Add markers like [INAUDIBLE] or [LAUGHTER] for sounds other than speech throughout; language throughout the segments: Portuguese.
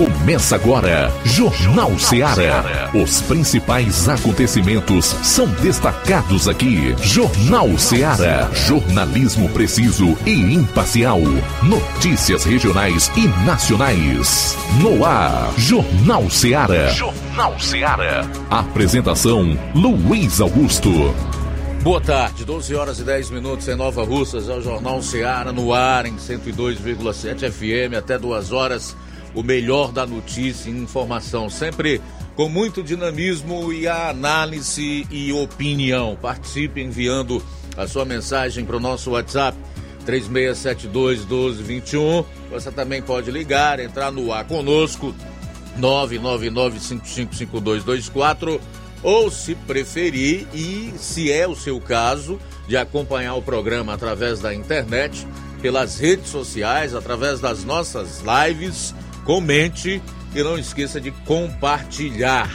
Começa agora, Jornal Seara. Os principais acontecimentos são destacados aqui. Jornal Seara. Jornalismo preciso e imparcial. Notícias regionais e nacionais. No ar, Jornal Seara. Jornal Seara. Apresentação: Luiz Augusto. Boa tarde, 12 horas e 10 minutos em Nova Russas, é o Jornal Seara no ar em 102,7 FM até duas horas. O melhor da notícia e informação, sempre com muito dinamismo e a análise e opinião. Participe enviando a sua mensagem para o nosso WhatsApp 3672 1221. Você também pode ligar, entrar no ar conosco 999 555224 ou se preferir e se é o seu caso de acompanhar o programa através da internet, pelas redes sociais, através das nossas lives, comente e não esqueça de compartilhar,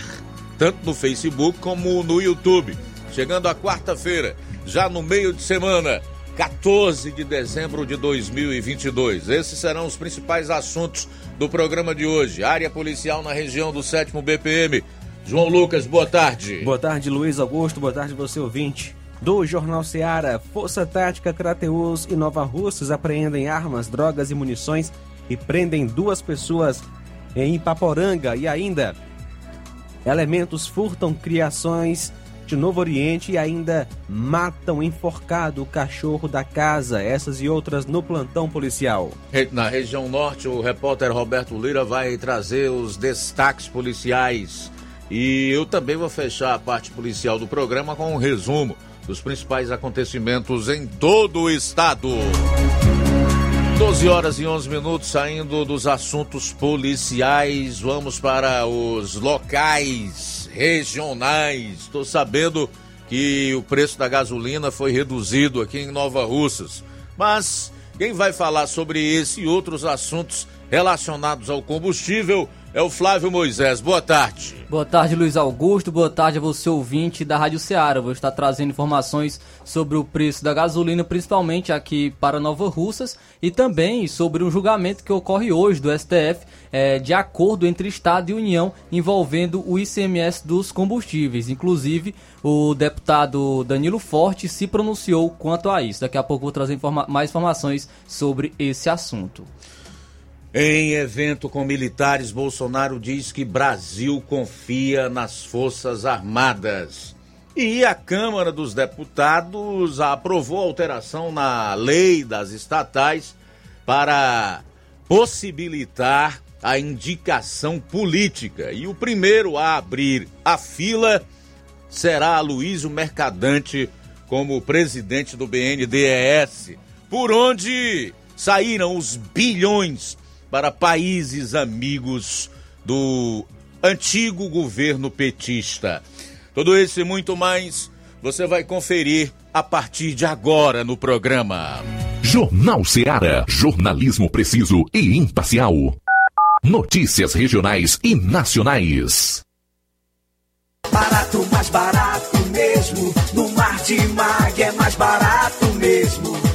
tanto no Facebook como no YouTube. Chegando a quarta-feira, já no meio de semana, 14 de dezembro de 2022. Esses serão os principais assuntos do programa de hoje. Área policial na região do 7 BPM João Lucas, boa tarde. Boa tarde, Luiz Augusto. Boa tarde, você ouvinte. Do Jornal Seara, Força Tática Crateus e Nova Russas apreendem armas, drogas e munições e prendem duas pessoas em Ipaporanga e ainda elementos furtam criações de Novo Oriente e ainda matam enforcado o cachorro da casa. Essas e outras no plantão policial. Na região norte, o repórter Roberto Lira vai trazer os destaques policiais e eu também vou fechar a parte policial do programa com um resumo dos principais acontecimentos em todo o estado. 12 horas e 11 minutos saindo dos assuntos policiais, vamos para os locais regionais. Estou sabendo que o preço da gasolina foi reduzido aqui em Nova Russas. Mas quem vai falar sobre esse e outros assuntos relacionados ao combustível é o Flávio Moisés. Boa tarde. Boa tarde, Luiz Augusto. Boa tarde a você, ouvinte da Rádio Ceará. Vou estar trazendo informações sobre o preço da gasolina, principalmente aqui para Nova Russas, e também sobre um julgamento que ocorre hoje do STF é, de acordo entre Estado e União envolvendo o ICMS dos combustíveis. Inclusive, o deputado Danilo Forte se pronunciou quanto a isso. Daqui a pouco vou trazer informa mais informações sobre esse assunto. Em evento com militares, Bolsonaro diz que Brasil confia nas Forças Armadas. E a Câmara dos Deputados aprovou alteração na lei das estatais para possibilitar a indicação política. E o primeiro a abrir a fila será Luísio Mercadante como presidente do BNDES, por onde saíram os bilhões para países amigos do antigo governo petista. Tudo isso e muito mais você vai conferir a partir de agora no programa. Jornal Seara. Jornalismo preciso e imparcial. Notícias regionais e nacionais. Barato, mais barato mesmo. No Mar de Mag é mais barato mesmo.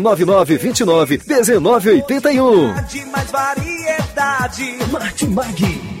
9929 1981. De mais variedade. Martimag.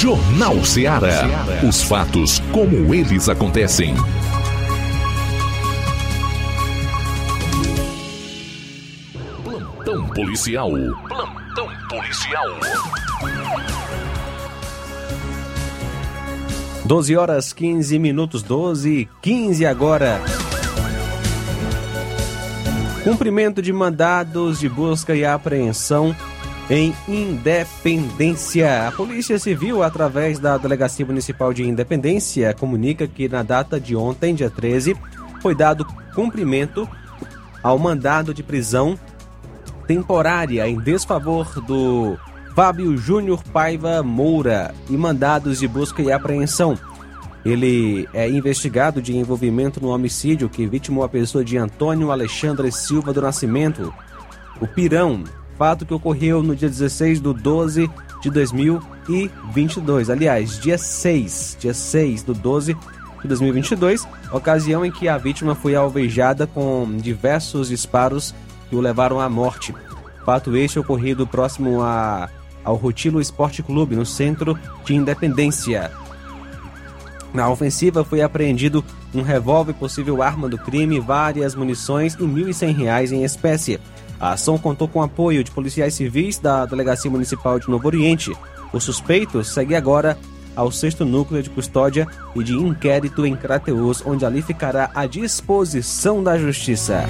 Jornal Ceará. Os fatos como eles acontecem. Plantão policial. Plantão policial. 12 horas 15 minutos, 12 e 15 agora. Cumprimento de mandados de busca e apreensão em Independência. A Polícia Civil, através da Delegacia Municipal de Independência, comunica que na data de ontem, dia 13, foi dado cumprimento ao mandado de prisão temporária em desfavor do Fábio Júnior Paiva Moura e mandados de busca e apreensão. Ele é investigado de envolvimento no homicídio que vitimou a pessoa de Antônio Alexandre Silva do Nascimento, o Pirão, fato que ocorreu no dia 16 do 12 de 2022. Aliás, dia 6, dia 6 do 12 de 2022, ocasião em que a vítima foi alvejada com diversos disparos que o levaram à morte. Fato este ocorrido próximo a, ao Rutilo Esporte Clube, no centro de Independência. Na ofensiva foi apreendido um revólver, possível arma do crime, várias munições e R$ 1.100 em espécie. A ação contou com apoio de policiais civis da Delegacia Municipal de Novo Oriente. O suspeito segue agora ao sexto núcleo de custódia e de inquérito em Crateus, onde ali ficará à disposição da Justiça.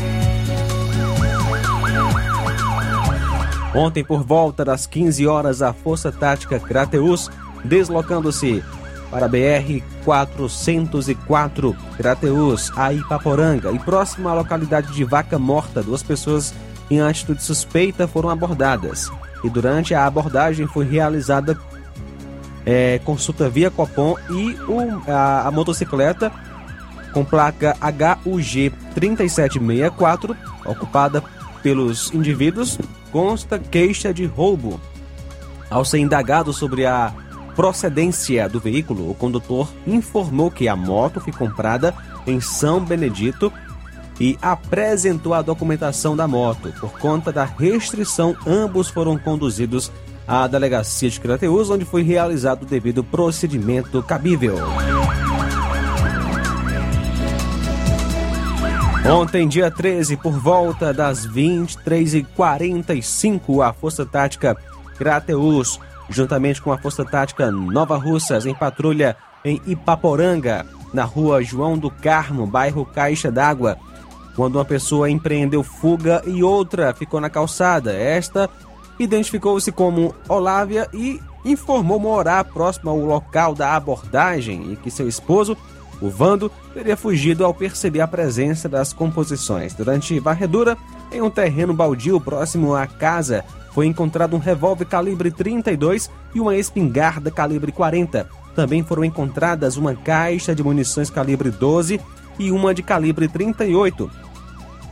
Ontem, por volta das 15 horas, a Força Tática Crateus, deslocando-se para a BR 404 Crateus, a Ipaporanga, e próximo à localidade de Vaca Morta, duas pessoas em atitude suspeita foram abordadas. E durante a abordagem foi realizada é, consulta via Copom e o, a, a motocicleta com placa HUG 3764, ocupada pelos indivíduos, consta queixa de roubo. Ao ser indagado sobre a procedência do veículo, o condutor informou que a moto foi comprada em São Benedito e apresentou a documentação da moto. Por conta da restrição, ambos foram conduzidos à delegacia de Crateus, onde foi realizado o devido procedimento cabível. Ontem, dia 13, por volta das 23h45, a Força Tática Crateus, juntamente com a Força Tática Nova Russas, em patrulha em Ipaporanga, na rua João do Carmo, bairro Caixa d'Água, quando uma pessoa empreendeu fuga e outra ficou na calçada. Esta identificou-se como Olávia e informou morar próximo ao local da abordagem e que seu esposo o Vando teria fugido ao perceber a presença das composições. Durante varredura, em um terreno baldio próximo à casa, foi encontrado um revólver calibre 32 e uma espingarda calibre 40. Também foram encontradas uma caixa de munições calibre 12 e uma de calibre 38,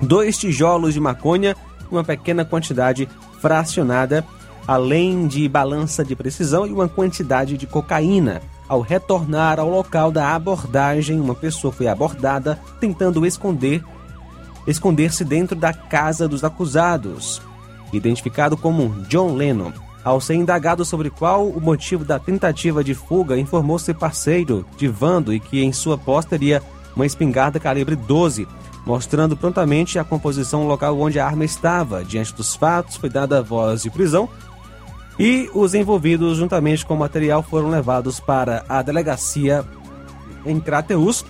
dois tijolos de maconha, uma pequena quantidade fracionada, além de balança de precisão e uma quantidade de cocaína. Ao retornar ao local da abordagem, uma pessoa foi abordada tentando esconder esconder-se dentro da casa dos acusados. identificado como John Lennon. Ao ser indagado sobre qual o motivo da tentativa de fuga, informou ser parceiro de Vando e que em sua posse teria uma espingarda calibre 12, mostrando prontamente a composição local onde a arma estava. Diante dos fatos, foi dada voz de prisão e os envolvidos, juntamente com o material, foram levados para a delegacia em Crateus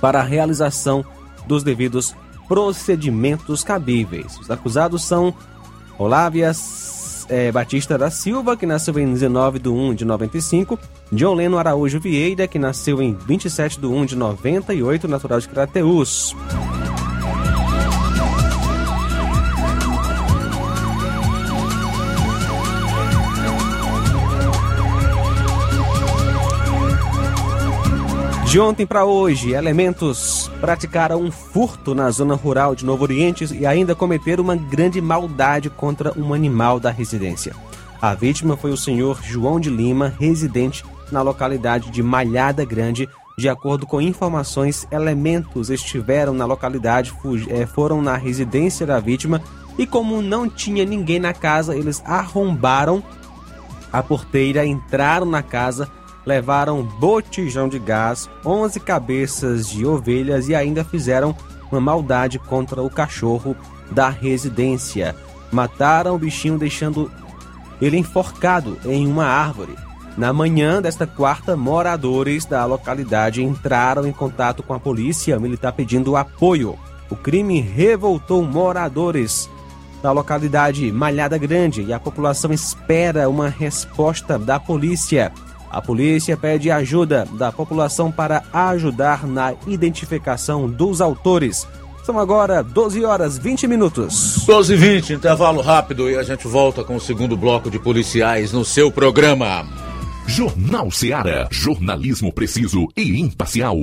para a realização dos devidos procedimentos cabíveis. Os acusados são Olávia é, Batista da Silva, que nasceu em 19 de 1 de 95, John Leno Araújo Vieira, que nasceu em 27 de 1 de 98, natural de Crateus. De ontem para hoje, elementos praticaram um furto na zona rural de Novo Oriente e ainda cometeram uma grande maldade contra um animal da residência. A vítima foi o senhor João de Lima, residente na localidade de Malhada Grande. De acordo com informações, elementos estiveram na localidade, eh, foram na residência da vítima e, como não tinha ninguém na casa, eles arrombaram a porteira, entraram na casa levaram botijão de gás, 11 cabeças de ovelhas e ainda fizeram uma maldade contra o cachorro da residência. Mataram o bichinho deixando ele enforcado em uma árvore. Na manhã desta quarta, moradores da localidade entraram em contato com a polícia militar pedindo apoio. O crime revoltou moradores da localidade Malhada Grande e a população espera uma resposta da polícia. A polícia pede ajuda da população para ajudar na identificação dos autores. São agora 12 horas 20 minutos. 12 e 20, intervalo rápido e a gente volta com o segundo bloco de policiais no seu programa. Jornal Seara. Jornalismo preciso e imparcial.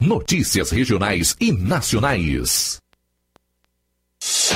Notícias regionais e nacionais.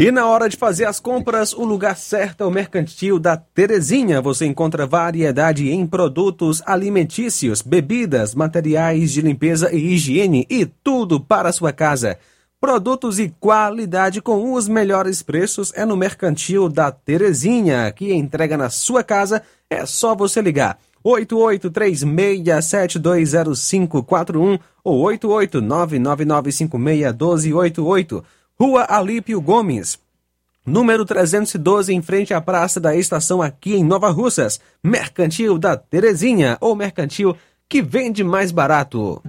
E na hora de fazer as compras, o lugar certo é o Mercantil da Terezinha. Você encontra variedade em produtos alimentícios, bebidas, materiais de limpeza e higiene e tudo para a sua casa. Produtos e qualidade com os melhores preços é no Mercantil da Terezinha, que entrega na sua casa. É só você ligar. 8836720541 ou 88999561288. Rua Alípio Gomes, número 312, em frente à Praça da Estação, aqui em Nova Russas. Mercantil da Terezinha, ou mercantil que vende mais barato.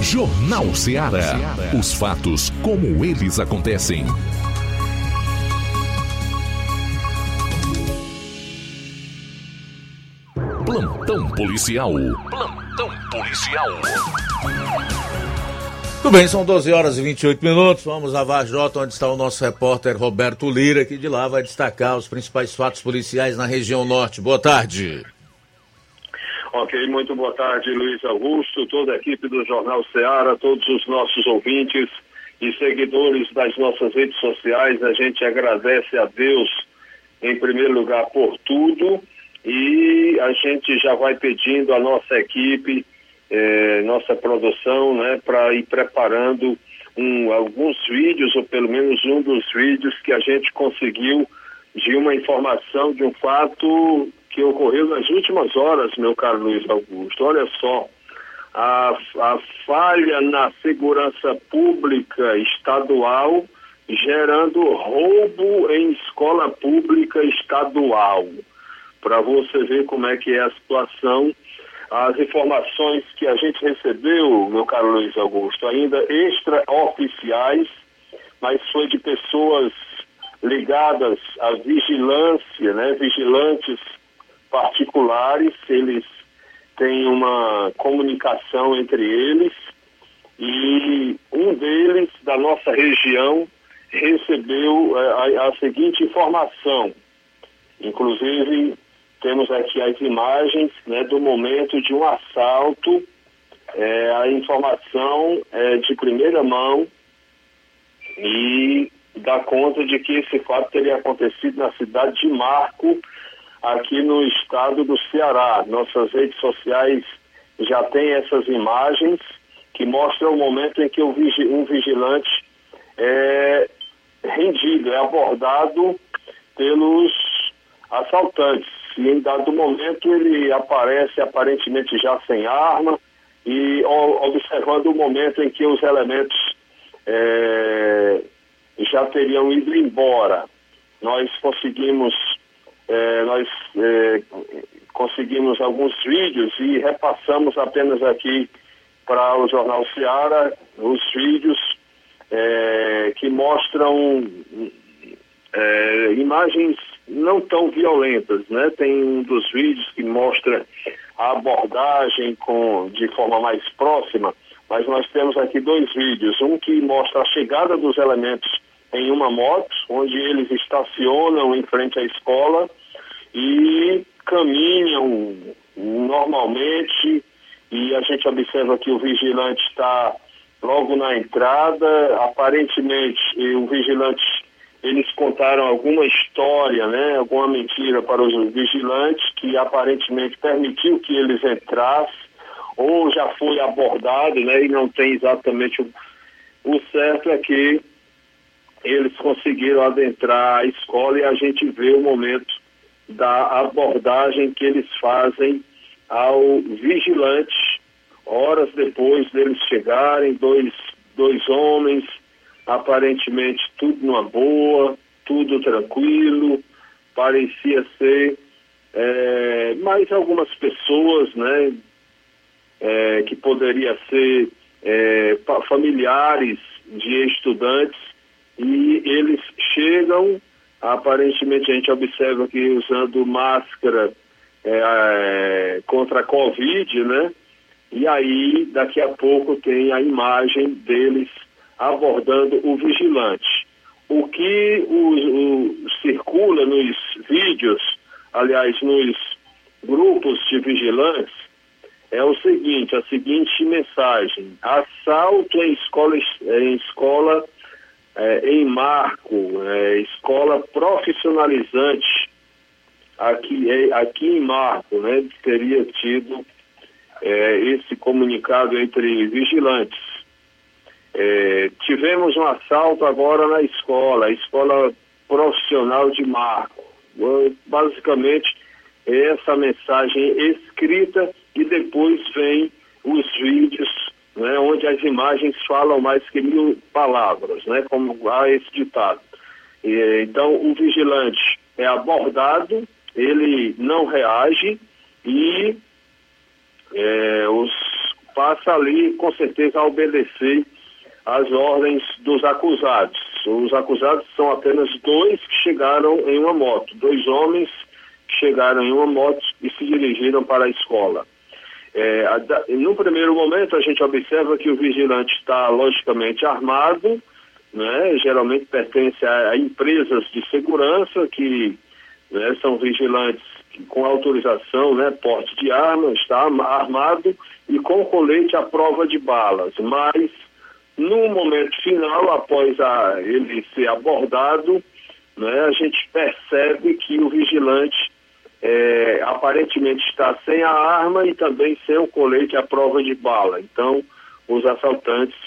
Jornal Ceará. Os fatos como eles acontecem. Plantão policial. Plantão policial. Tudo bem, são 12 horas e 28 minutos. Vamos a Vajota, onde está o nosso repórter Roberto Lira, que de lá vai destacar os principais fatos policiais na região norte. Boa tarde. Ok, muito boa tarde, Luiz Augusto, toda a equipe do Jornal Ceará, todos os nossos ouvintes e seguidores das nossas redes sociais. A gente agradece a Deus, em primeiro lugar, por tudo e a gente já vai pedindo à nossa equipe eh, nossa produção, né, para ir preparando um, alguns vídeos, ou pelo menos um dos vídeos que a gente conseguiu de uma informação, de um fato que ocorreu nas últimas horas, meu caro Luiz Augusto. Olha só, a, a falha na segurança pública estadual gerando roubo em escola pública estadual. Para você ver como é que é a situação as informações que a gente recebeu, meu caro Luiz Augusto, ainda extraoficiais, mas foi de pessoas ligadas à vigilância, né, vigilantes particulares, eles têm uma comunicação entre eles e um deles da nossa região recebeu eh, a, a seguinte informação, inclusive temos aqui as imagens né, do momento de um assalto. É, a informação é de primeira mão e dá conta de que esse fato teria acontecido na cidade de Marco, aqui no estado do Ceará. Nossas redes sociais já têm essas imagens que mostram o momento em que um vigilante é, rendido, é abordado pelos assaltantes. E em dado momento ele aparece aparentemente já sem arma e observando o momento em que os elementos eh, já teriam ido embora. Nós conseguimos, eh, nós eh, conseguimos alguns vídeos e repassamos apenas aqui para o Jornal Seara os vídeos eh, que mostram eh, imagens não tão violentas, né? Tem um dos vídeos que mostra a abordagem com, de forma mais próxima, mas nós temos aqui dois vídeos. Um que mostra a chegada dos elementos em uma moto, onde eles estacionam em frente à escola e caminham normalmente e a gente observa que o vigilante está logo na entrada. Aparentemente, o vigilante, eles contaram alguma história, né, alguma mentira para os vigilantes que aparentemente permitiu que eles entrassem ou já foi abordado, né, e não tem exatamente o, o certo é que eles conseguiram adentrar a escola e a gente vê o momento da abordagem que eles fazem ao vigilante, horas depois deles chegarem, dois, dois homens, aparentemente tudo numa boa, tudo tranquilo, parecia ser é, mais algumas pessoas, né, é, que poderia ser é, familiares de estudantes e eles chegam, aparentemente a gente observa que usando máscara é, contra a Covid, né? E aí, daqui a pouco, tem a imagem deles abordando o vigilante. O que o, o- circula nos vídeos, aliás, nos grupos de vigilantes, é o seguinte, a seguinte mensagem. Assalto em escola, em escola eh, em marco, eh, escola profissionalizante aqui, eh, aqui em Marco, né? Teria tido eh, esse comunicado entre vigilantes. Eh, tivemos um assalto agora na escola, a escola profissional de Marco. Basicamente, essa mensagem escrita e depois vem os vídeos, né, onde as imagens falam mais que mil palavras, né, como há esse ditado. Então, o vigilante é abordado, ele não reage e é, os, passa ali, com certeza, a obedecer às ordens dos acusados. Os acusados são apenas dois que chegaram em uma moto, dois homens que chegaram em uma moto e se dirigiram para a escola. É, a no primeiro momento, a gente observa que o vigilante está logicamente armado, né? geralmente pertence a, a empresas de segurança que né, são vigilantes com autorização, né, porte de arma, está arma- armado e com colete à prova de balas. Mas, no momento final, após a, ele ser abordado, né, a gente percebe que o vigilante é, aparentemente está sem a arma e também sem o colete à prova de bala. Então, os assaltantes,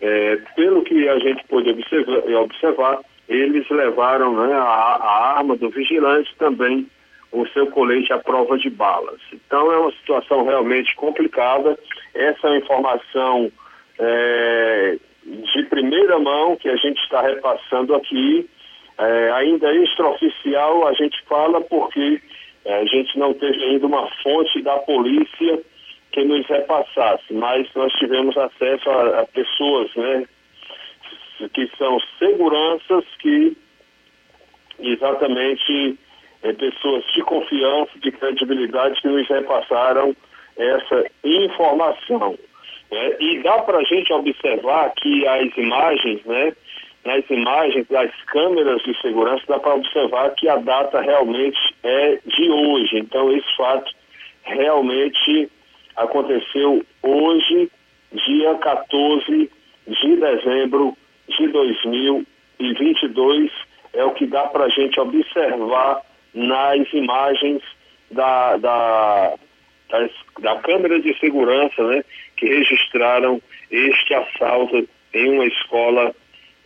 é, pelo que a gente pôde observar, observar eles levaram né, a, a arma do vigilante também o seu colete à prova de balas. Então é uma situação realmente complicada. Essa é uma informação é, de primeira mão que a gente está repassando aqui. É, ainda extraoficial a gente fala porque é, a gente não teve ainda uma fonte da polícia que nos repassasse, mas nós tivemos acesso a, a pessoas, né, que são seguranças que exatamente eh, pessoas de confiança, de credibilidade que nos repassaram essa informação. Né? E dá para a gente observar que as imagens, né, nas imagens das câmeras de segurança, dá para observar que a data realmente é de hoje. Então, esse fato realmente aconteceu hoje, dia 14 de dezembro de 2022, é o que dá para a gente observar nas imagens da, da, da câmera de segurança, né, que registraram este assalto em uma escola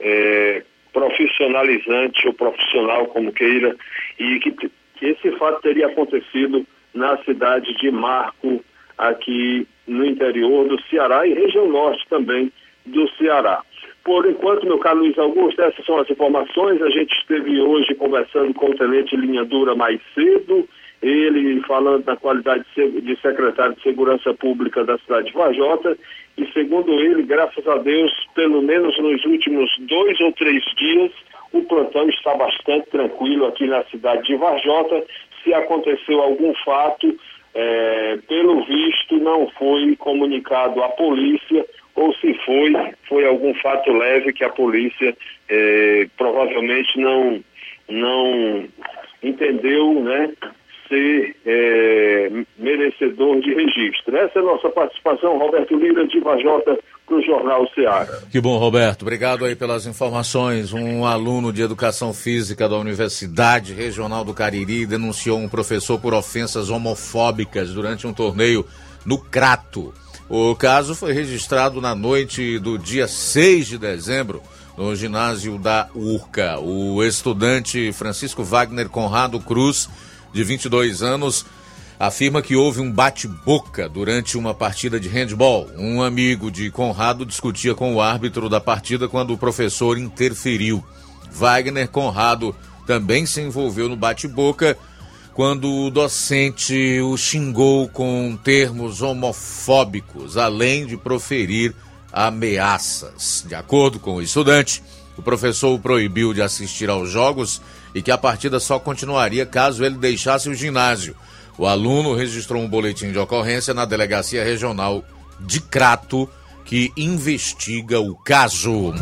eh, profissionalizante ou profissional, como queira, e que, que esse fato teria acontecido na cidade de Marco, aqui no interior do Ceará e região norte também do Ceará. Por enquanto, meu caro Luiz Augusto, essas são as informações. A gente esteve hoje conversando com o tenente Linha Dura mais cedo, ele falando da qualidade de secretário de Segurança Pública da cidade de Vajota, e segundo ele, graças a Deus, pelo menos nos últimos dois ou três dias, o plantão está bastante tranquilo aqui na cidade de Varjota. Se aconteceu algum fato, é, pelo visto, não foi comunicado à polícia, ou se foi, foi algum fato leve que a polícia é, provavelmente não, não entendeu, né? Ser é, merecedor de registro. Essa é a nossa participação, Roberto Lira de Vajota, para o Jornal Ceará. Que bom, Roberto. Obrigado aí pelas informações. Um aluno de Educação Física da Universidade Regional do Cariri denunciou um professor por ofensas homofóbicas durante um torneio no Crato. O caso foi registrado na noite do dia 6 de dezembro no ginásio da URCA. O estudante Francisco Wagner Conrado Cruz de 22 anos, afirma que houve um bate-boca durante uma partida de handball. Um amigo de Conrado discutia com o árbitro da partida quando o professor interferiu. Wagner Conrado também se envolveu no bate-boca quando o docente o xingou com termos homofóbicos, além de proferir ameaças. De acordo com o estudante, o professor o proibiu de assistir aos jogos e que a partida só continuaria caso ele deixasse o ginásio. O aluno registrou um boletim de ocorrência na Delegacia Regional de Crato, que investiga o caso.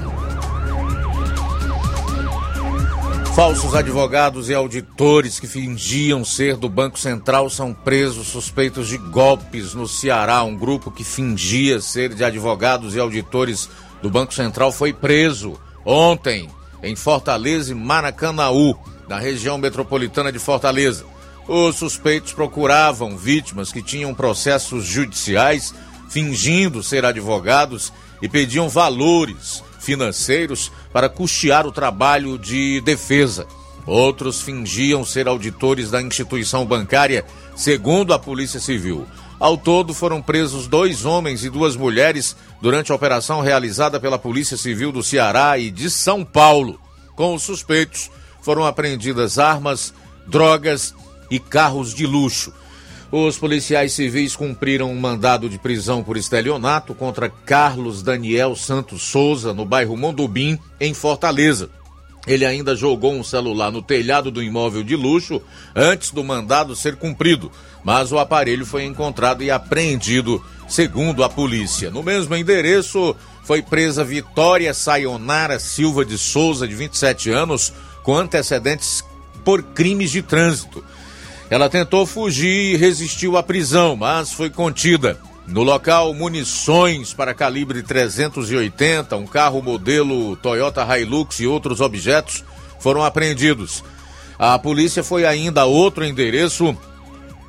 Falsos advogados e auditores que fingiam ser do Banco Central são presos suspeitos de golpes no Ceará. Um grupo que fingia ser de advogados e auditores do Banco Central foi preso ontem em Fortaleza e Maracanaú, na região metropolitana de Fortaleza. Os suspeitos procuravam vítimas que tinham processos judiciais, fingindo ser advogados e pediam valores financeiros para custear o trabalho de defesa. Outros fingiam ser auditores da instituição bancária, segundo a Polícia Civil. Ao todo, foram presos dois homens e duas mulheres durante a operação realizada pela Polícia Civil do Ceará e de São Paulo. Com os suspeitos, foram apreendidas armas, drogas e carros de luxo. Os policiais civis cumpriram um mandado de prisão por estelionato contra Carlos Daniel Santos Souza, no bairro Mondubim, em Fortaleza. Ele ainda jogou um celular no telhado do imóvel de luxo antes do mandado ser cumprido, mas o aparelho foi encontrado e apreendido, segundo a polícia. No mesmo endereço, foi presa Vitória Sayonara Silva de Souza, de 27 anos, com antecedentes por crimes de trânsito. Ela tentou fugir e resistiu à prisão, mas foi contida. No local, munições para calibre 380, um carro modelo Toyota Hilux e outros objetos foram apreendidos. A polícia foi ainda a outro endereço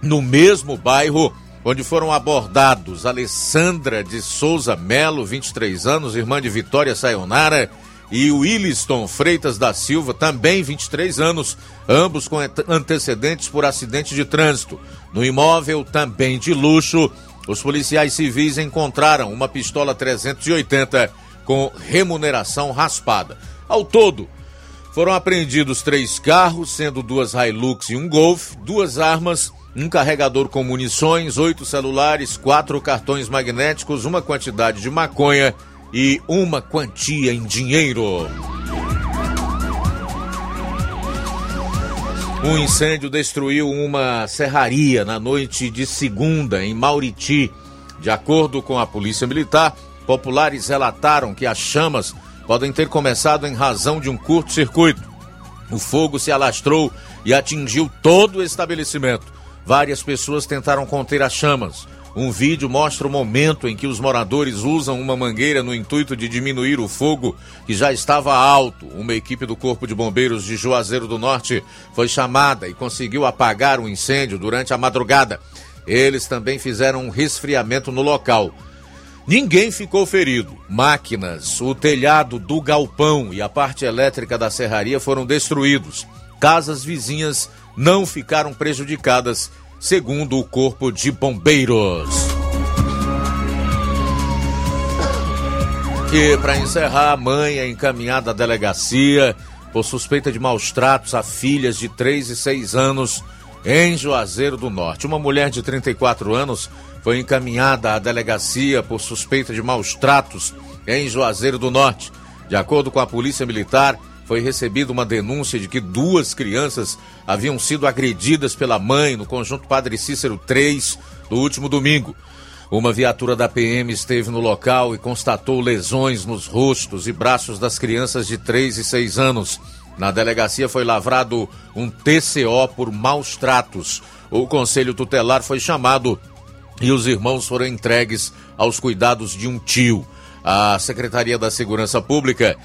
no mesmo bairro onde foram abordados Alessandra de Souza Melo, 23 anos, irmã de Vitória Sayonara, e Williston Freitas da Silva, também 23 anos, ambos com antecedentes por acidente de trânsito. No imóvel, também de luxo, os policiais civis encontraram uma pistola 380 com remuneração raspada. Ao todo, foram apreendidos três carros, sendo duas Hilux e um Golf, duas armas, um carregador com munições, oito celulares, quatro cartões magnéticos, uma quantidade de maconha e uma quantia em dinheiro. Um incêndio destruiu uma serraria na noite de segunda em Mauriti. De acordo com a Polícia Militar, populares relataram que as chamas podem ter começado em razão de um curto-circuito. O fogo se alastrou e atingiu todo o estabelecimento. Várias pessoas tentaram conter as chamas. Um vídeo mostra o momento em que os moradores usam uma mangueira no intuito de diminuir o fogo que já estava alto. Uma equipe do Corpo de Bombeiros de Juazeiro do Norte foi chamada e conseguiu apagar o incêndio durante a madrugada. Eles também fizeram um resfriamento no local. Ninguém ficou ferido. Máquinas, o telhado do galpão e a parte elétrica da serraria foram destruídos. Casas vizinhas não ficaram prejudicadas, segundo o Corpo de Bombeiros. E para encerrar, a mãe é encaminhada à delegacia por suspeita de maus tratos a filhas de 3 e 6 anos em Juazeiro do Norte. Uma mulher de 34 anos foi encaminhada à delegacia por suspeita de maus tratos em Juazeiro do Norte. De acordo com a Polícia Militar, foi recebida uma denúncia de que duas crianças haviam sido agredidas pela mãe no conjunto Padre Cícero 3 no último domingo. Uma viatura da PM esteve no local e constatou lesões nos rostos e braços das crianças de 3 e 6 anos. Na delegacia foi lavrado um TCO por maus tratos. O conselho tutelar foi chamado e os irmãos foram entregues aos cuidados de um tio. A Secretaria da Segurança Pública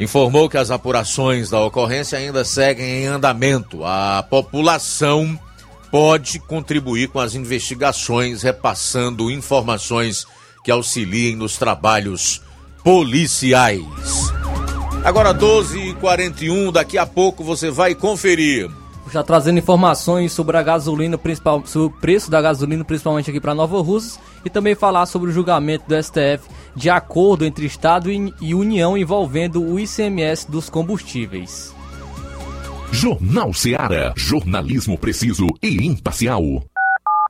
informou que as apurações da ocorrência ainda seguem em andamento. A população pode contribuir com as investigações, repassando informações que auxiliem nos trabalhos policiais. Agora 12h41, daqui a pouco você vai conferir já trazendo informações sobre a gasolina, principal, sobre o preço da gasolina, principalmente aqui para Nova Russas, e também falar sobre o julgamento do STF de acordo entre Estado e União envolvendo o ICMS dos combustíveis. Jornal Seara. Jornalismo preciso e imparcial.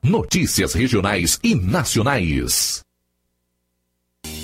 Notícias regionais e nacionais.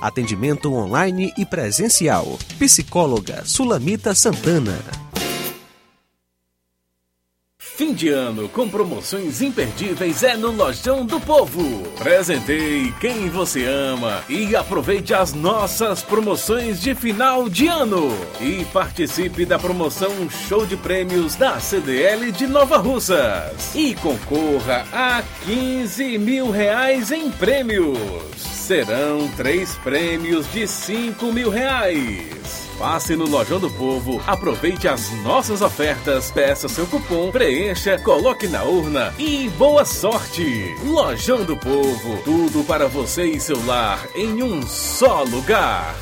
Atendimento online e presencial. Psicóloga Sulamita Santana. Fim de ano com promoções imperdíveis é no Lojão do Povo. Presentei quem você ama e aproveite as nossas promoções de final de ano. E participe da promoção Show de Prêmios da CDL de Nova Russas. E concorra a 15 mil reais em prêmios. Serão três prêmios de 5 mil reais. Passe no Lojão do Povo, aproveite as nossas ofertas, peça seu cupom, preencha, coloque na urna e boa sorte! Lojão do Povo, tudo para você e seu lar em um só lugar.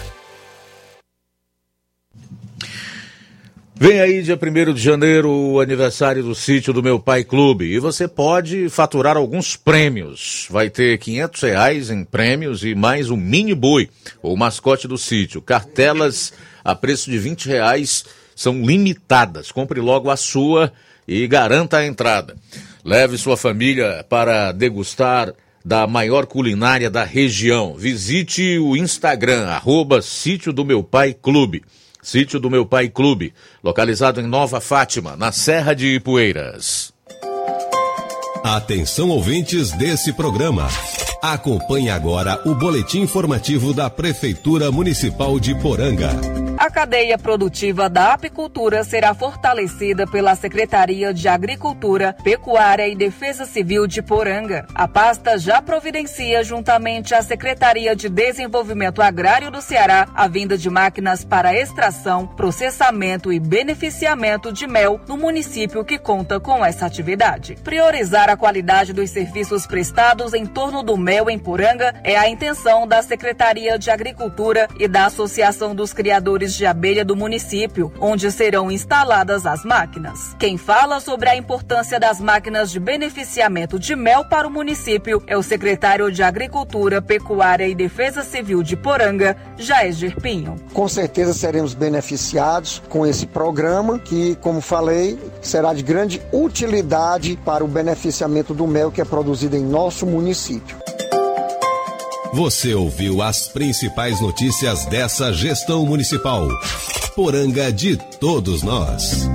Vem aí, dia 1 de janeiro, o aniversário do sítio do Meu Pai Clube. E você pode faturar alguns prêmios. Vai ter 500 reais em prêmios e mais um mini boi, o mascote do sítio. Cartelas a preço de 20 reais são limitadas. Compre logo a sua e garanta a entrada. Leve sua família para degustar da maior culinária da região. Visite o Instagram, arroba Sítio do Meu Pai Clube. Sítio do Meu Pai Clube, localizado em Nova Fátima, na Serra de Ipueiras. Atenção ouvintes desse programa. Acompanhe agora o boletim informativo da Prefeitura Municipal de Poranga. A cadeia produtiva da apicultura será fortalecida pela Secretaria de Agricultura, Pecuária e Defesa Civil de Poranga. A pasta já providencia, juntamente à Secretaria de Desenvolvimento Agrário do Ceará, a vinda de máquinas para extração, processamento e beneficiamento de mel no município que conta com essa atividade. Priorizar a qualidade dos serviços prestados em torno do mel em Poranga é a intenção da Secretaria de Agricultura e da Associação dos Criadores de abelha do município, onde serão instaladas as máquinas. Quem fala sobre a importância das máquinas de beneficiamento de mel para o município é o secretário de Agricultura, Pecuária e Defesa Civil de Poranga, Jair Pinho. Com certeza seremos beneficiados com esse programa que, como falei, será de grande utilidade para o beneficiamento do mel que é produzido em nosso município. Você ouviu as principais notícias dessa gestão municipal. Poranga de todos nós.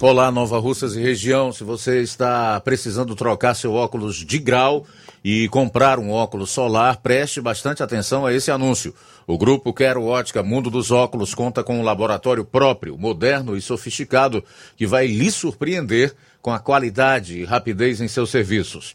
Olá, Nova Russas e região. Se você está precisando trocar seu óculos de grau e comprar um óculos solar, preste bastante atenção a esse anúncio. O grupo Quero Ótica Mundo dos Óculos conta com um laboratório próprio, moderno e sofisticado, que vai lhe surpreender com a qualidade e rapidez em seus serviços.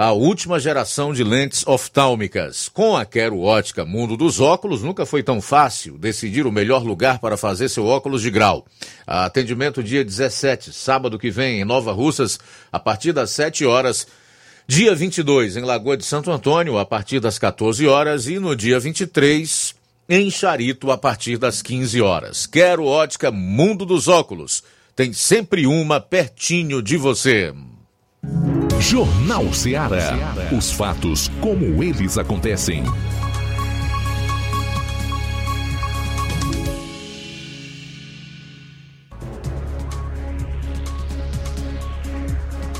a última geração de lentes oftálmicas. Com a Quero Ótica Mundo dos Óculos, nunca foi tão fácil decidir o melhor lugar para fazer seu óculos de grau. Atendimento dia 17, sábado que vem, em Nova Russas, a partir das 7 horas. Dia 22, em Lagoa de Santo Antônio, a partir das 14 horas. E no dia 23, em Charito, a partir das 15 horas. Quero ótica Mundo dos Óculos. Tem sempre uma pertinho de você. Jornal Ceará. Os fatos como eles acontecem.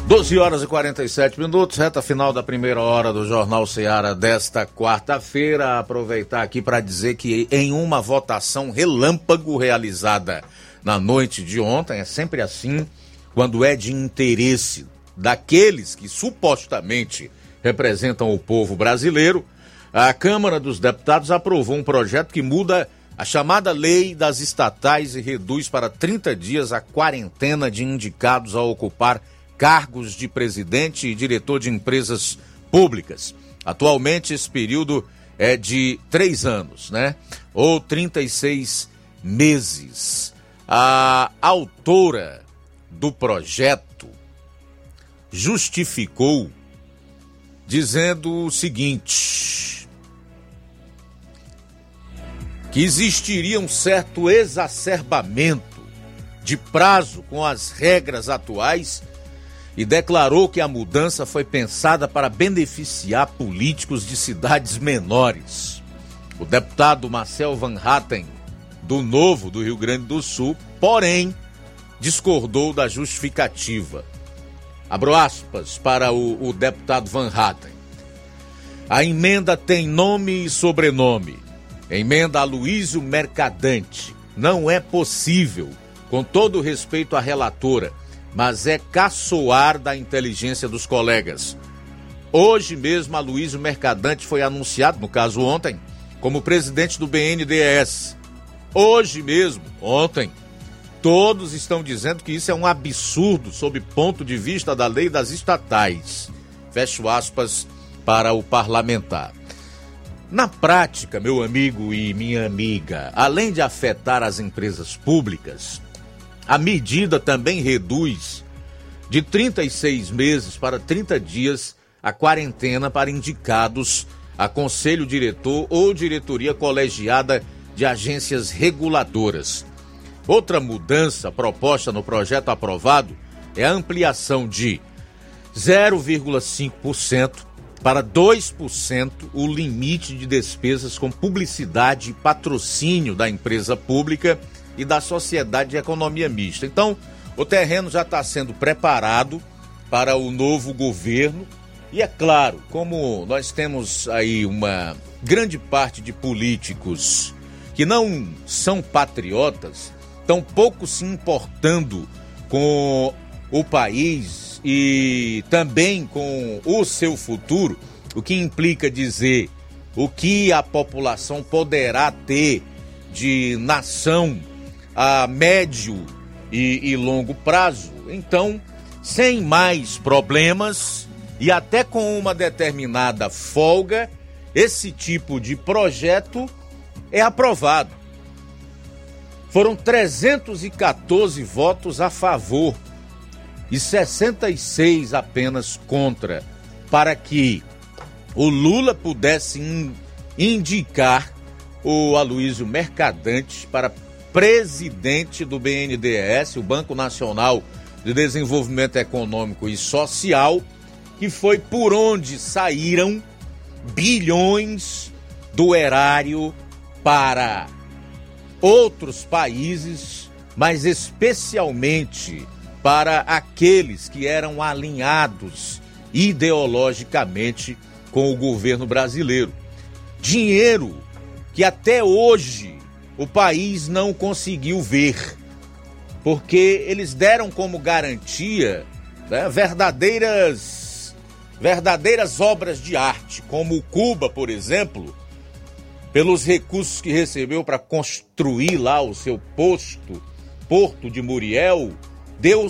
12 horas e 47 minutos, reta final da primeira hora do Jornal Ceará desta quarta-feira. Aproveitar aqui para dizer que em uma votação relâmpago realizada na noite de ontem, é sempre assim, quando é de interesse daqueles que supostamente representam o povo brasileiro, a Câmara dos Deputados aprovou um projeto que muda a chamada lei das estatais e reduz para 30 dias a quarentena de indicados a ocupar cargos de presidente e diretor de empresas públicas. Atualmente, esse período é de três anos, né? Ou 36 meses. A autora do projeto justificou dizendo o seguinte: que existiria um certo exacerbamento de prazo com as regras atuais e declarou que a mudança foi pensada para beneficiar políticos de cidades menores. O deputado Marcel Van Hatten, do Novo do Rio Grande do Sul, porém, discordou da justificativa. Abro aspas para o, o deputado Van Hatten. A emenda tem nome e sobrenome. Emenda Aloysio Mercadante. Não é possível, com todo respeito à relatora, mas é caçoar da inteligência dos colegas. Hoje mesmo, a Luísio Mercadante foi anunciado, no caso ontem, como presidente do BNDES. Hoje mesmo, ontem, todos estão dizendo que isso é um absurdo sob ponto de vista da lei das estatais. Fecho aspas para o parlamentar. Na prática, meu amigo e minha amiga, além de afetar as empresas públicas, a medida também reduz de 36 meses para 30 dias a quarentena para indicados a conselho diretor ou diretoria colegiada de agências reguladoras. Outra mudança proposta no projeto aprovado é a ampliação de 0,5% para 2% o limite de despesas com publicidade e patrocínio da empresa pública e da sociedade de economia mista. Então, o terreno já está sendo preparado para o novo governo. E é claro, como nós temos aí uma grande parte de políticos que não são patriotas, tão pouco se importando com o país e também com o seu futuro, o que implica dizer o que a população poderá ter de nação a médio e, e longo prazo. Então, sem mais problemas e até com uma determinada folga, esse tipo de projeto é aprovado. Foram 314 votos a favor e 66 apenas contra, para que o Lula pudesse indicar o Aloysio Mercadante para presidente do BNDES, o Banco Nacional de Desenvolvimento Econômico e Social, que foi por onde saíram bilhões do erário para outros países, mas especialmente para aqueles que eram alinhados ideologicamente com o governo brasileiro. Dinheiro que até hoje o país não conseguiu ver, porque eles deram como garantia né, verdadeiras, verdadeiras obras de arte, como Cuba, por exemplo, pelos recursos que recebeu para construir lá o seu posto, Porto de Muriel, deu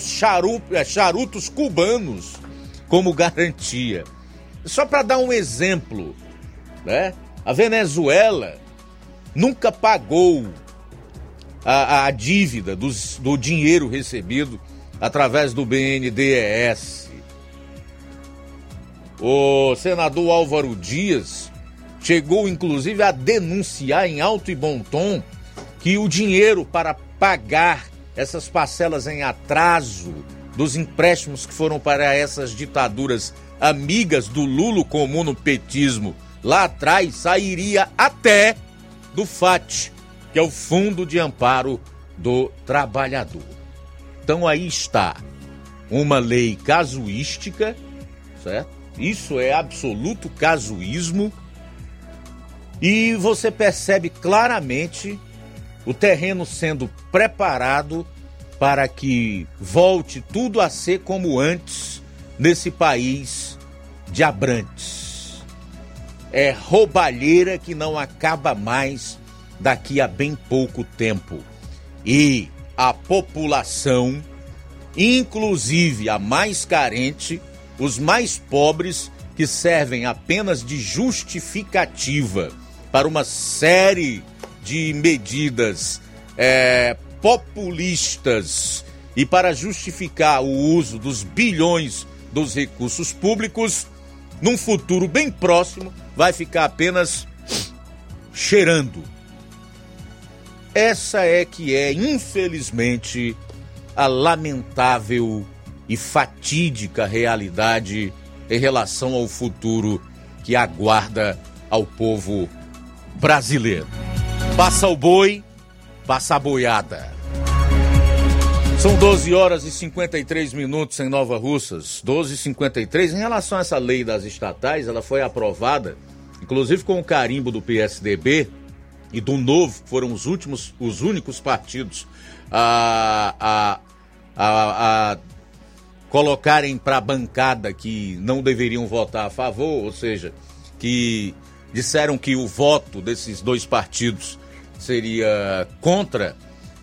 é, charutos cubanos como garantia. Só para dar um exemplo, né? A Venezuela nunca pagou a, a dívida dos, do dinheiro recebido através do BNDES. O senador Álvaro Dias chegou inclusive a denunciar em alto e bom tom que o dinheiro para pagar essas parcelas em atraso dos empréstimos que foram para essas ditaduras amigas do Lulo comum no petismo lá atrás sairia até do FAT, que é o Fundo de Amparo do Trabalhador. Então aí está uma lei casuística, certo? Isso é absoluto casuísmo. E você percebe claramente o terreno sendo preparado para que volte tudo a ser como antes nesse país de Abrantes é roubalheira que não acaba mais daqui a bem pouco tempo. E a população, inclusive a mais carente, os mais pobres, que servem apenas de justificativa para uma série de medidas é, populistas e para justificar o uso dos bilhões dos recursos públicos, num futuro bem próximo, vai ficar apenas cheirando. Essa é que é, infelizmente, a lamentável e fatídica realidade em relação ao futuro que aguarda ao povo brasileiro. Passa o boi, passa a boiada. São 12 horas e 53 minutos em Nova Russas. 12 e 53. Em relação a essa lei das estatais, ela foi aprovada, inclusive com o carimbo do PSDB e do Novo, que foram os últimos, os únicos partidos a, a, a, a colocarem para a bancada que não deveriam votar a favor, ou seja, que disseram que o voto desses dois partidos seria contra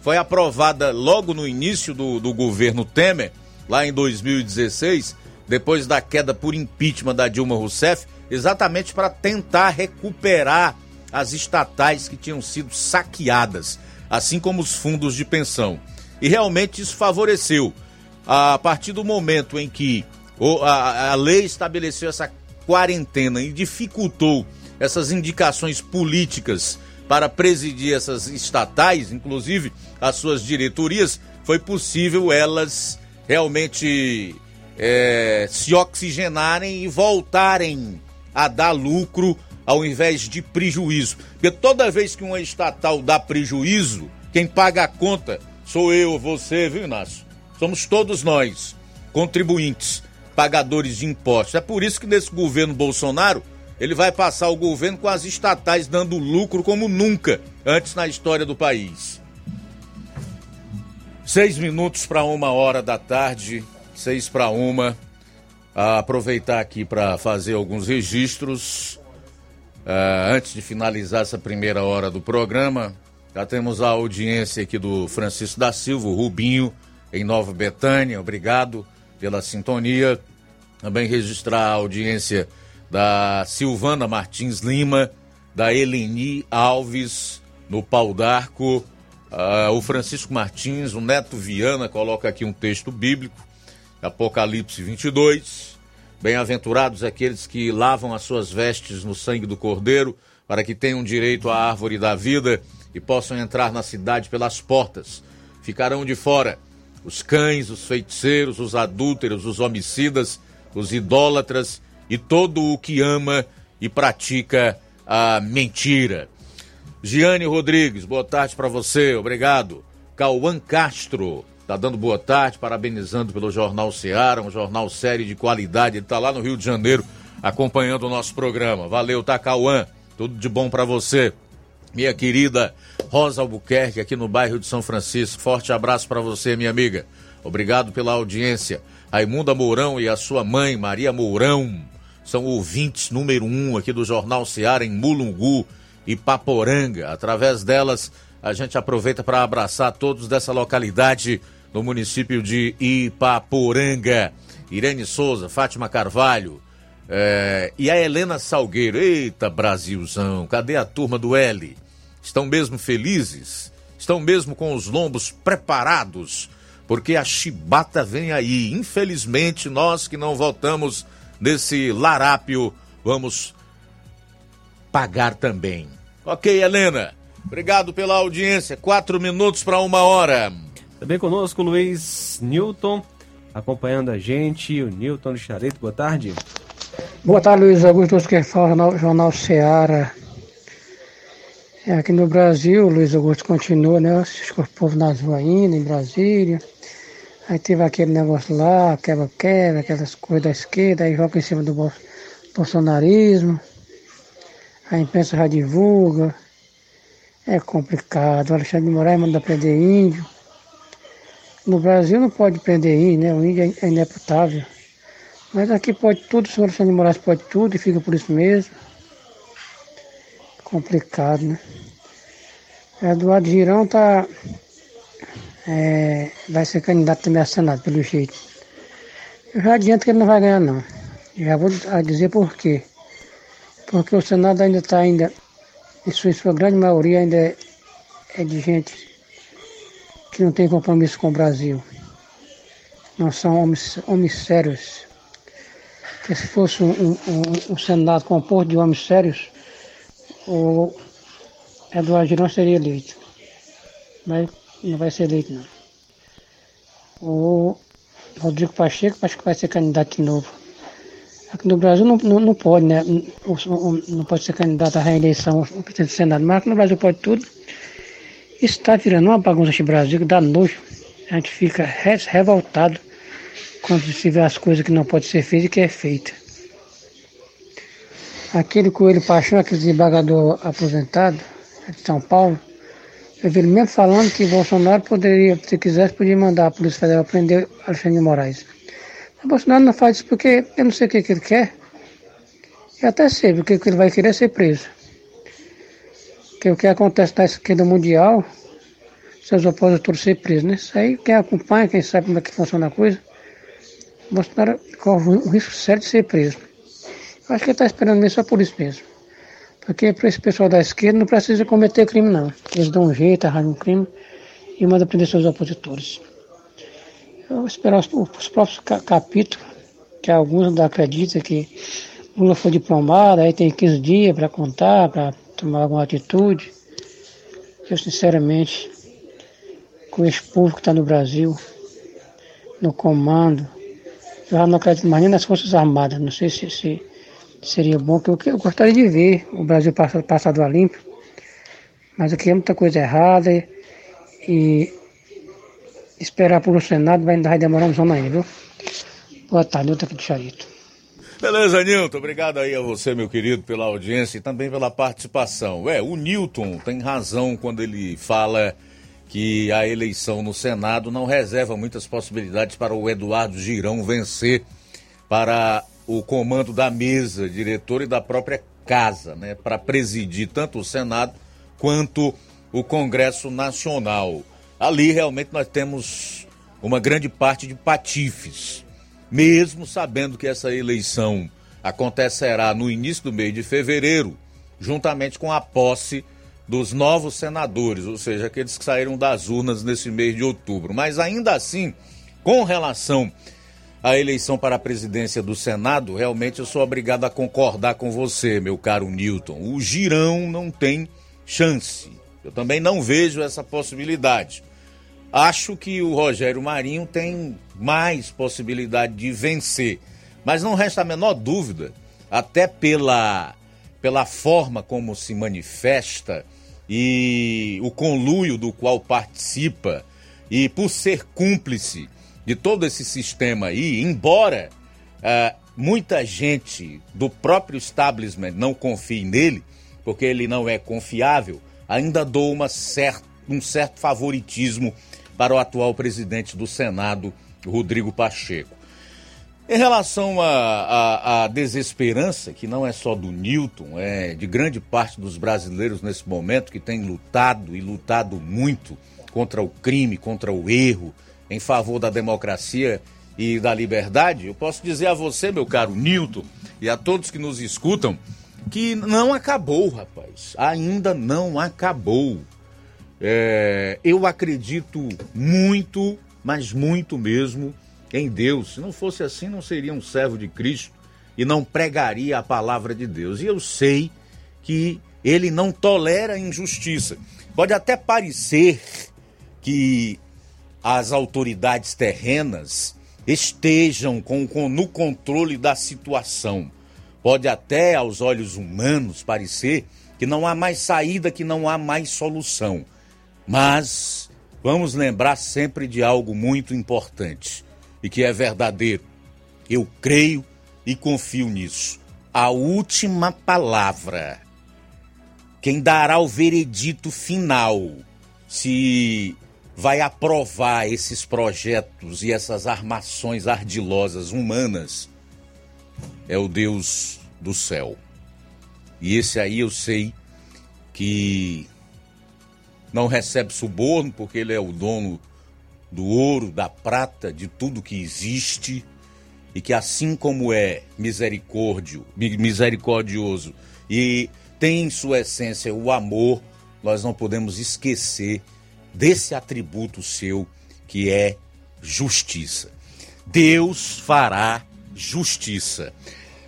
foi aprovada logo no início do, do governo Temer, lá em 2016, depois da queda por impeachment da Dilma Rousseff, exatamente para tentar recuperar as estatais que tinham sido saqueadas, assim como os fundos de pensão. E realmente isso favoreceu. A partir do momento em que a, a lei estabeleceu essa quarentena e dificultou essas indicações políticas para presidir essas estatais, inclusive as suas diretorias, foi possível elas realmente é, se oxigenarem e voltarem a dar lucro ao invés de prejuízo. Porque toda vez que uma estatal dá prejuízo, quem paga a conta sou eu, você, viu, Inácio? Somos todos nós, contribuintes, pagadores de impostos. É por isso que nesse governo Bolsonaro ele vai passar o governo com as estatais dando lucro como nunca antes na história do país. Seis minutos para uma hora da tarde, seis para uma. Aproveitar aqui para fazer alguns registros. Ah, antes de finalizar essa primeira hora do programa, já temos a audiência aqui do Francisco da Silva, Rubinho, em Nova Betânia. Obrigado pela sintonia. Também registrar a audiência da Silvana Martins Lima, da Eleni Alves, no Pau d'Arco. Uh, o Francisco Martins, o Neto Viana, coloca aqui um texto bíblico, Apocalipse 22. Bem-aventurados aqueles que lavam as suas vestes no sangue do Cordeiro, para que tenham direito à árvore da vida e possam entrar na cidade pelas portas. Ficarão de fora os cães, os feiticeiros, os adúlteros, os homicidas, os idólatras e todo o que ama e pratica a mentira. Giane Rodrigues, boa tarde para você, obrigado. Cauã Castro, tá dando boa tarde, parabenizando pelo Jornal Seara, um jornal sério de qualidade. Ele tá lá no Rio de Janeiro acompanhando o nosso programa. Valeu, tá, Cauã? Tudo de bom para você. Minha querida Rosa Albuquerque, aqui no bairro de São Francisco. Forte abraço para você, minha amiga. Obrigado pela audiência. Raimunda Mourão e a sua mãe, Maria Mourão são ouvintes número um aqui do Jornal Seara em Mulungu e Paporanga. Através delas, a gente aproveita para abraçar todos dessa localidade no município de Ipaporanga. Irene Souza, Fátima Carvalho é, e a Helena Salgueiro. Eita, Brasilzão, cadê a turma do L? Estão mesmo felizes? Estão mesmo com os lombos preparados? Porque a chibata vem aí. Infelizmente, nós que não votamos nesse larápio, vamos pagar também. Ok, Helena. Obrigado pela audiência. Quatro minutos para uma hora. Também conosco Luiz Newton, acompanhando a gente. O Newton de Charito, boa tarde. Boa tarde, Luiz Augusto, que fala Jornal, Jornal Seara. É, aqui no Brasil, Luiz Augusto continua, né? O povo nas ruas ainda, em Brasília. Aí teve aquele negócio lá, quebra-quebra, aquelas coisas da esquerda, aí joga em cima do bolsonarismo. A imprensa já divulga. É complicado. O Alexandre de Moraes manda prender índio. No Brasil não pode prender índio, né? O índio é, ineputável. Mas aqui pode tudo, o senhor Alexandre de Moraes pode tudo e fica por isso mesmo. Complicado, né? Eduardo Girão tá é, vai ser candidato também a Senado, pelo jeito. Eu já adianto que ele não vai ganhar não. Já vou dizer por quê. Porque o Senado ainda está ainda, em sua, em sua grande maioria ainda é, é de gente que não tem compromisso com o Brasil. Não são homens, homens sérios. Porque se fosse um, um, um Senado composto de homens sérios, o Eduardo Girão seria eleito. Mas não vai ser eleito não. O Rodrigo Pacheco acho que vai ser candidato de novo. Aqui no Brasil não, não, não pode, né? Não, não pode ser candidato à reeleição o presidente do Senado, mas aqui no Brasil pode tudo. Isso está virando uma bagunça esse Brasil que dá nojo. A gente fica revoltado quando se vê as coisas que não pode ser feitas e que é feita. Aquele Coelho Paixão, aquele desembargador aposentado de São Paulo, eu vi ele mesmo falando que Bolsonaro poderia, se quisesse, podia mandar a Polícia Federal prender Alexandre de Moraes. Mas Bolsonaro não faz isso porque eu não sei o que, que ele quer. Eu até sei, porque o que ele vai querer é ser preso. Porque o que acontece na esquerda mundial, seus opositores ser presos, né? Isso aí, quem acompanha, quem sabe como é que funciona a coisa, Bolsonaro corre um risco sério de ser preso. Acho que ele está esperando mesmo só por isso mesmo. Porque para esse pessoal da esquerda não precisa cometer crime, não. Eles dão um jeito, arranjam um crime e mandam prender seus opositores. Eu vou esperar os, os próximos capítulos, que alguns ainda acreditam que Lula foi diplomado, aí tem 15 dias para contar, para tomar alguma atitude. Eu, sinceramente, com esse povo que está no Brasil, no comando, Eu já não acredito mais nem nas Forças Armadas. Não sei se, se seria bom, que eu, gostaria de ver o Brasil passar, passar do Olímpio. Mas aqui é muita coisa errada e, e esperar por o Senado vai, vai demorar uns anos ainda, viu? Boa tarde, eu tô aqui de Charito. Beleza, Nilton. Obrigado aí a você, meu querido, pela audiência e também pela participação. É, o Nilton tem razão quando ele fala que a eleição no Senado não reserva muitas possibilidades para o Eduardo Girão vencer para o comando da mesa diretora e da própria casa, né, para presidir tanto o Senado quanto o Congresso Nacional. Ali realmente nós temos uma grande parte de patifes mesmo sabendo que essa eleição acontecerá no início do mês de fevereiro, juntamente com a posse dos novos senadores, ou seja, aqueles que saíram das urnas nesse mês de outubro. Mas ainda assim, com relação à eleição para a presidência do Senado, realmente eu sou obrigado a concordar com você, meu caro Newton. O Girão não tem chance. Eu também não vejo essa possibilidade. Acho que o Rogério Marinho tem mais possibilidade de vencer. Mas não resta a menor dúvida, até pela, pela forma como se manifesta e o conluio do qual participa, e por ser cúmplice de todo esse sistema aí, embora uh, muita gente do próprio establishment não confie nele, porque ele não é confiável, ainda dou uma certa, um certo favoritismo para o atual presidente do Senado, Rodrigo Pacheco. Em relação à desesperança, que não é só do Newton, é de grande parte dos brasileiros nesse momento que tem lutado e lutado muito contra o crime, contra o erro, em favor da democracia e da liberdade, eu posso dizer a você, meu caro Newton, e a todos que nos escutam, que não acabou, rapaz. Ainda não acabou. É, eu acredito muito mas muito mesmo em Deus. Se não fosse assim, não seria um servo de Cristo e não pregaria a palavra de Deus. E eu sei que ele não tolera injustiça. Pode até parecer que as autoridades terrenas estejam com, com, no controle da situação. Pode até, aos olhos humanos, parecer que não há mais saída, que não há mais solução. Mas vamos lembrar sempre de algo muito importante e que é verdadeiro. Eu creio e confio nisso. A última palavra, quem dará o veredito final, se vai aprovar esses projetos e essas armações ardilosas humanas, é o Deus do céu. E esse aí eu sei que não recebe suborno porque ele é o dono do ouro, da prata, de tudo que existe e que assim como é misericórdio, misericordioso e tem em sua essência o amor, nós não podemos esquecer desse atributo seu que é justiça. Deus fará justiça.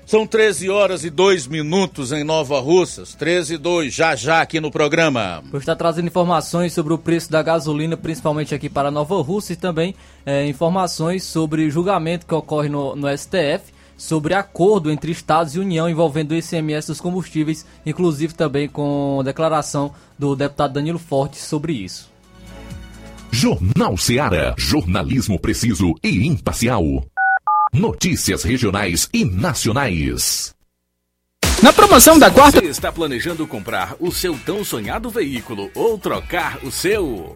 São 13 horas e 2 minutos em Nova Russas. 13 e 2, já já aqui no programa. Por estar trazendo informações sobre o preço da gasolina, principalmente aqui para Nova Russa, e também é, informações sobre julgamento que ocorre no, no STF sobre acordo entre Estados e União envolvendo o ICMS dos combustíveis, inclusive também com declaração do deputado Danilo Forte sobre isso. Jornal Seara. Jornalismo preciso e imparcial. Notícias regionais e nacionais. Na promoção da quarta. Você está planejando comprar o seu tão sonhado veículo ou trocar o seu?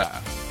Yeah.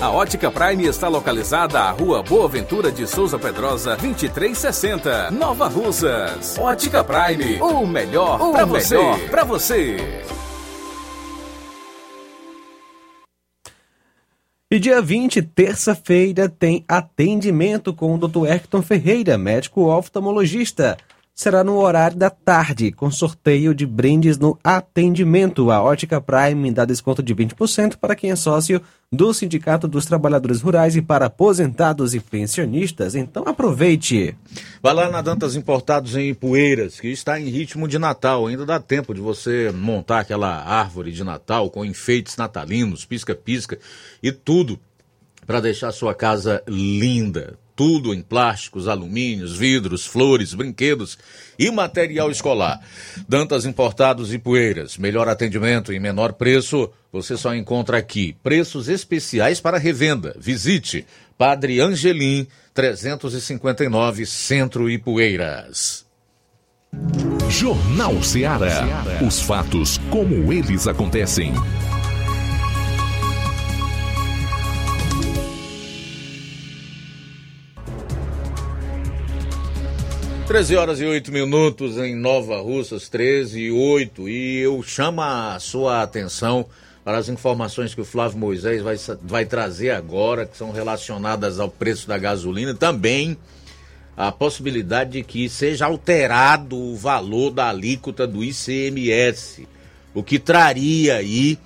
A Ótica Prime está localizada à Rua Boa Ventura de Souza Pedrosa, 2360, Nova Russas. Ótica Prime, o melhor para você. Pra você. E dia 20, terça-feira, tem atendimento com o Dr. Hector Ferreira, médico oftalmologista. Será no horário da tarde, com sorteio de brindes no atendimento. A Ótica Prime dá desconto de 20% para quem é sócio do Sindicato dos Trabalhadores Rurais e para aposentados e pensionistas. Então aproveite. Vai lá na Dantas Importados em Ipueiras, que está em ritmo de Natal. Ainda dá tempo de você montar aquela árvore de Natal com enfeites natalinos, pisca-pisca e tudo para deixar sua casa linda. Tudo em plásticos, alumínios, vidros, flores, brinquedos e material escolar. Dantas Importados e Poeiras. Melhor atendimento e menor preço você só encontra aqui. Preços especiais para revenda. Visite Padre Angelim, 359 Centro e Poeiras. Jornal Ceará. Os fatos como eles acontecem. 13 horas e 8 minutos em Nova Russas, 13 e 8. E eu chamo a sua atenção para as informações que o Flávio Moisés vai, vai trazer agora, que são relacionadas ao preço da gasolina. Também a possibilidade de que seja alterado o valor da alíquota do ICMS, o que traria aí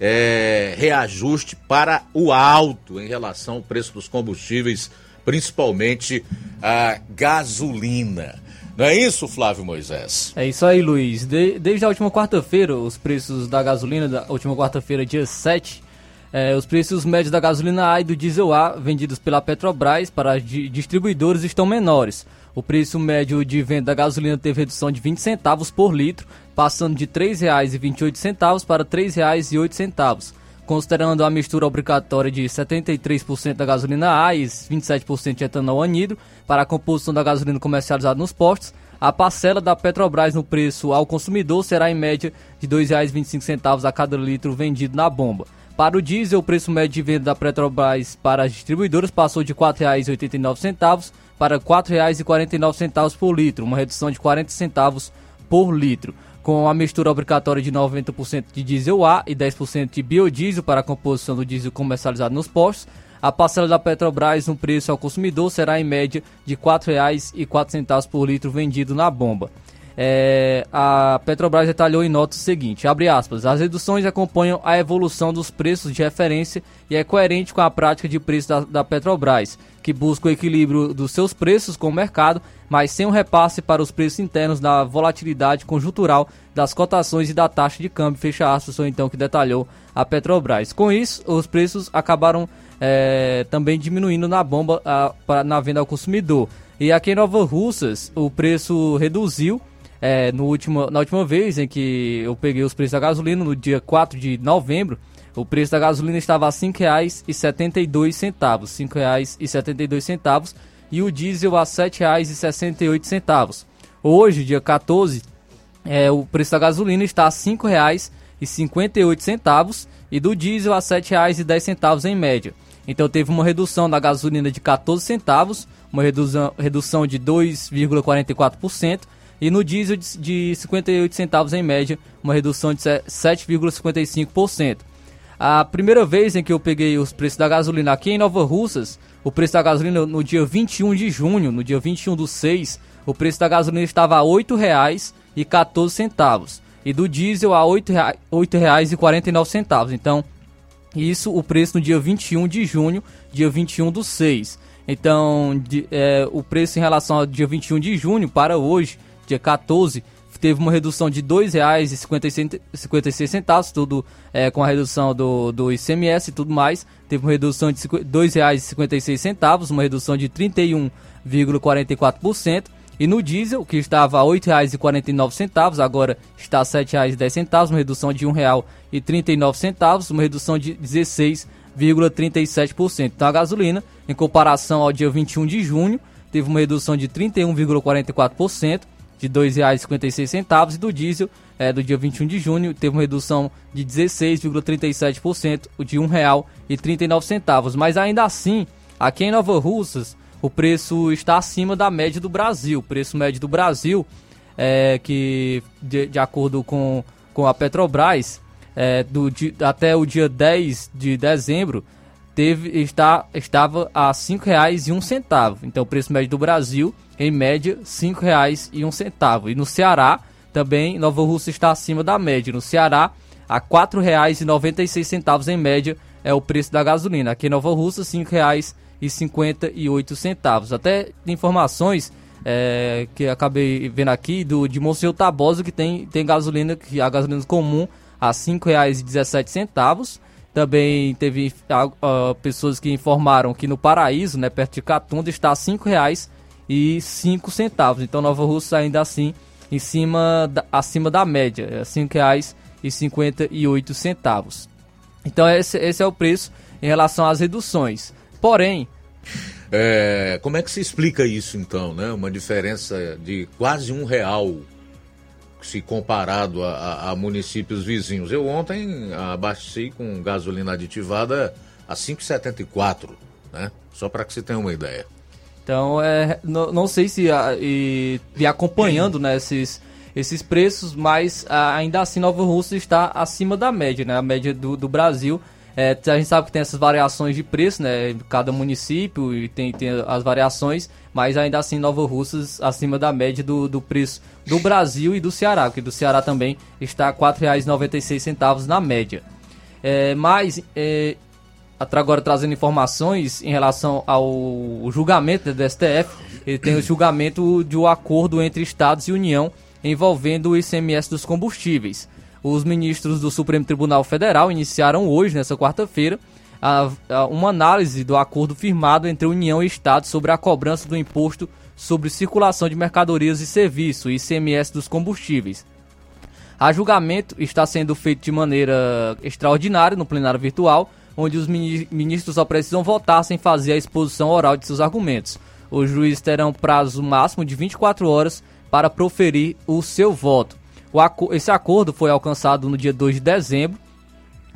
é, reajuste para o alto em relação ao preço dos combustíveis principalmente a gasolina. Não é isso, Flávio Moisés? É isso aí, Luiz. De, desde a última quarta-feira, os preços da gasolina, da última quarta-feira, dia 7, é, os preços médios da gasolina A e do diesel A vendidos pela Petrobras para di distribuidores estão menores. O preço médio de venda da gasolina teve redução de 20 centavos por litro, passando de R$ 3,28 para R$ 3,08. Considerando a mistura obrigatória de 73% da gasolina A e 27% de etanol anidro para a composição da gasolina comercializada nos postos, a parcela da Petrobras no preço ao consumidor será em média de R$ 2,25 a cada litro vendido na bomba. Para o diesel, o preço médio de venda da Petrobras para as distribuidoras passou de R$ 4,89 para R$ 4,49 por litro, uma redução de 40 centavos por litro. Com a mistura obrigatória de 90% de diesel A e 10% de biodiesel para a composição do diesel comercializado nos postos, a parcela da Petrobras no preço ao consumidor será em média de R$ 4,04 por litro vendido na bomba. É, a Petrobras detalhou em nota o seguinte, abre aspas, as reduções acompanham a evolução dos preços de referência e é coerente com a prática de preço da, da Petrobras, que busca o equilíbrio dos seus preços com o mercado, mas sem um repasse para os preços internos da volatilidade conjuntural das cotações e da taxa de câmbio, fecha aspas, ou então que detalhou a Petrobras. Com isso, os preços acabaram é, também diminuindo na bomba a, pra, na venda ao consumidor. E aqui em Nova Russas, o preço reduziu é, no último, na última vez em que eu peguei os preços da gasolina, no dia 4 de novembro, o preço da gasolina estava a R$ 5,72, R$ 5,72 e o diesel a R$ 7,68. Hoje, dia 14, é, o preço da gasolina está a R$ 5,58 e do diesel a R$ 7,10 em média. Então teve uma redução da gasolina de 14 centavos, uma redução, redução de 2,44% e no diesel de, de 58 centavos em média, uma redução de 7,55%. A primeira vez em que eu peguei os preços da gasolina aqui em Nova Russas, o preço da gasolina no dia 21 de junho, no dia 21 do 6, o preço da gasolina estava a R$ 8,14 e do diesel a R$ 8,49. Então, isso o preço no dia 21 de junho, dia 21 do 6. Então, de, é, o preço em relação ao dia 21 de junho para hoje dia 14, teve uma redução de R$ 2,56, tudo é, com a redução do, do ICMS e tudo mais. Teve uma redução de R$ 2,56, uma redução de 31,44%. E no diesel, que estava R$ 8,49, agora está R$ 7,10, uma redução de R$ 1,39, uma redução de 16,37%. Então a gasolina, em comparação ao dia 21 de junho, teve uma redução de 31,44%, de R$ 2,56 e do diesel é, do dia 21 de junho teve uma redução de 16,37%, o de R$ 1,39. Mas ainda assim, aqui em Nova Russas, o preço está acima da média do Brasil. O preço médio do Brasil, é, que de, de acordo com, com a Petrobras, é, do, de, até o dia 10 de dezembro, teve, está, estava a R$ 5,01. Então o preço médio do Brasil em média R$ 5,01. E no Ceará, também Nova Russa está acima da média. No Ceará, a R$ 4,96 em média é o preço da gasolina. Aqui em Nova Russa, R$ 5,58. Até informações é, que acabei vendo aqui do de Monsenhor Tabosa que tem, tem gasolina, que a gasolina comum a R$ 5,17. Também teve uh, pessoas que informaram que no Paraíso, né, perto de Catunda, está R$ 5,00 e cinco centavos. Então Nova Russa ainda assim em cima da, acima da média, é oito centavos. Então esse, esse é o preço em relação às reduções. Porém, é, como é que se explica isso então, né? Uma diferença de quase um real se comparado a, a, a municípios vizinhos. Eu ontem abasteci com gasolina aditivada a 5,74, né? Só para que você tenha uma ideia. Então, é, não, não sei se a, e, acompanhando né, esses, esses preços, mas a, ainda assim Nova Rússia está acima da média, né, a média do, do Brasil. É, a gente sabe que tem essas variações de preço, né, cada município e tem, tem as variações, mas ainda assim Nova Russas acima da média do, do preço do Brasil e do Ceará, que do Ceará também está R$ 4,96 na média. É, mas é, agora trazendo informações em relação ao julgamento do STF. Ele tem o julgamento de um acordo entre Estados e União envolvendo o ICMS dos combustíveis. Os ministros do Supremo Tribunal Federal iniciaram hoje, nessa quarta-feira, uma análise do acordo firmado entre União e Estado sobre a cobrança do imposto sobre circulação de mercadorias e serviços, ICMS dos combustíveis. A julgamento está sendo feito de maneira extraordinária no plenário virtual, onde os ministros só precisam votar sem fazer a exposição oral de seus argumentos. Os juízes terão prazo máximo de 24 horas para proferir o seu voto. Esse acordo foi alcançado no dia 2 de dezembro,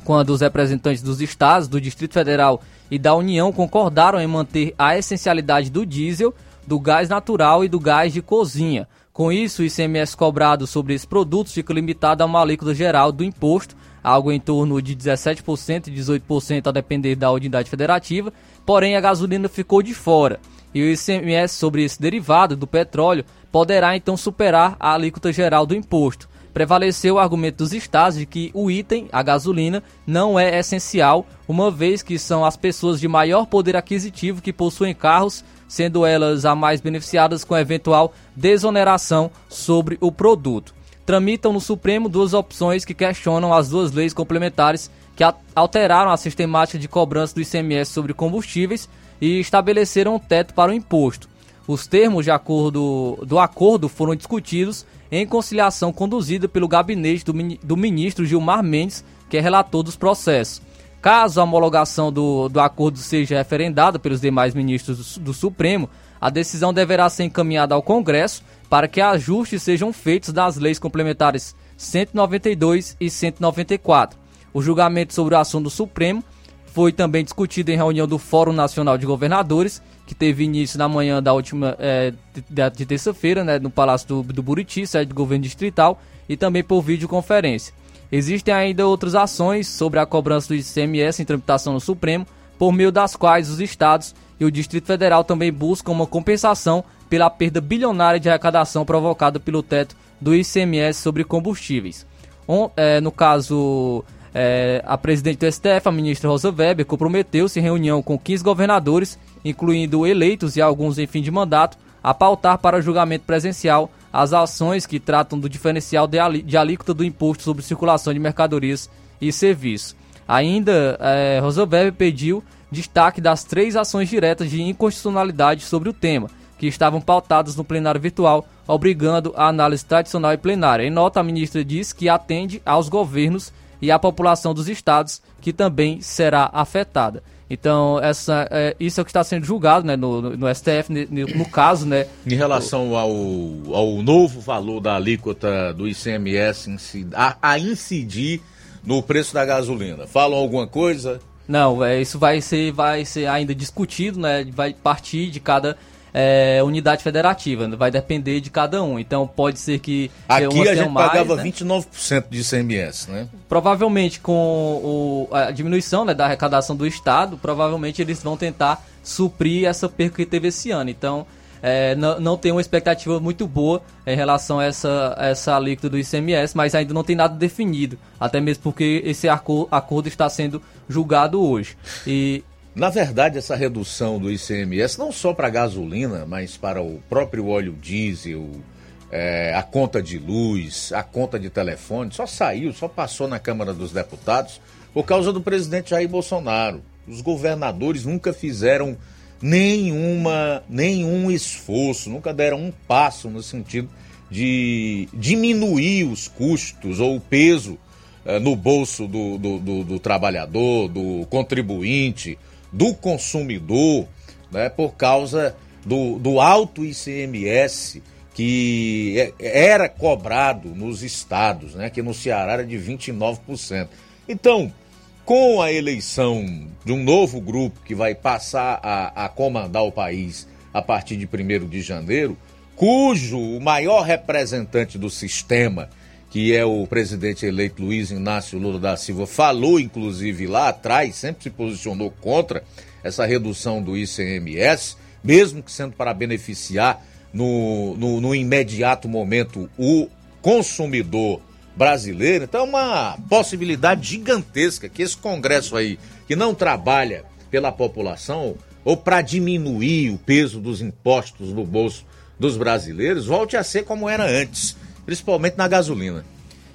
quando os representantes dos estados, do Distrito Federal e da União concordaram em manter a essencialidade do diesel, do gás natural e do gás de cozinha. Com isso, o ICMS cobrado sobre esses produtos fica limitado a uma alíquota geral do imposto, algo em torno de 17% e 18% a depender da unidade federativa, porém a gasolina ficou de fora. E o ICMS sobre esse derivado do petróleo poderá então superar a alíquota geral do imposto. Prevaleceu o argumento dos estados de que o item, a gasolina, não é essencial, uma vez que são as pessoas de maior poder aquisitivo que possuem carros, sendo elas as mais beneficiadas com eventual desoneração sobre o produto. Tramitam no Supremo duas opções que questionam as duas leis complementares que alteraram a sistemática de cobrança do ICMS sobre combustíveis e estabeleceram um teto para o imposto. Os termos de acordo, do acordo foram discutidos em conciliação conduzida pelo gabinete do, do ministro Gilmar Mendes, que é relator dos processos. Caso a homologação do, do acordo seja referendada pelos demais ministros do, do Supremo, a decisão deverá ser encaminhada ao Congresso para que ajustes sejam feitos das leis complementares 192 e 194. O julgamento sobre o assunto Supremo foi também discutido em reunião do Fórum Nacional de Governadores que teve início na manhã da última é, de, de terça-feira, né, no Palácio do, do Buriti, sede do governo distrital, e também por videoconferência. Existem ainda outras ações sobre a cobrança do ICMS em tramitação no Supremo, por meio das quais os estados e o Distrito Federal também buscam uma compensação pela perda bilionária de arrecadação provocada pelo teto do ICMS sobre combustíveis. Um, é, no caso, é, a presidente do STF, a ministra Rosa Weber, comprometeu-se em reunião com 15 governadores incluindo eleitos e alguns em fim de mandato, a pautar para julgamento presencial as ações que tratam do diferencial de, alíquota do imposto sobre circulação de mercadorias e serviços. Ainda, é, Rosa Weber pediu destaque das três ações diretas de inconstitucionalidade sobre o tema, que estavam pautadas no plenário virtual, obrigando a análise tradicional e plenária. Em nota, a ministra diz que atende aos governos e à população dos estados, que também será afetada. Então, essa, é, isso é o que está sendo julgado né, no, no, STF, no, no, caso, né? Em relação ao, ao novo valor da alíquota do ICMS a, a incidir no preço da gasolina. Falam alguma coisa? Não, é, isso vai ser, vai ser ainda discutido, né? Vai partir de cada é, unidade federativa, vai depender de cada um. Então pode ser que aqui a gente mais, pagava né? 29% de ICMS, né? Provavelmente com o, a diminuição né, da arrecadação do estado, provavelmente eles vão tentar suprir essa perca que teve esse ano. Então é, não, não tem uma expectativa muito boa em relação a essa, essa alíquota do ICMS, mas ainda não tem nada definido, até mesmo porque esse acordo está sendo julgado hoje. E na verdade, essa redução do ICMS, não só para a gasolina, mas para o próprio óleo diesel, é, a conta de luz, a conta de telefone, só saiu, só passou na Câmara dos Deputados por causa do presidente Jair Bolsonaro. Os governadores nunca fizeram nenhuma, nenhum esforço, nunca deram um passo no sentido de diminuir os custos ou o peso é, no bolso do, do, do, do trabalhador, do contribuinte do consumidor, né, por causa do, do alto ICMS que é, era cobrado nos estados, né, que no Ceará era de 29%. Então, com a eleição de um novo grupo que vai passar a, a comandar o país a partir de 1 de janeiro, cujo o maior representante do sistema que é o presidente eleito Luiz Inácio Lula da Silva, falou inclusive lá atrás, sempre se posicionou contra essa redução do ICMS, mesmo que sendo para beneficiar no, no, no imediato momento o consumidor brasileiro. Então é uma possibilidade gigantesca que esse Congresso aí, que não trabalha pela população ou para diminuir o peso dos impostos no bolso dos brasileiros, volte a ser como era antes principalmente na gasolina.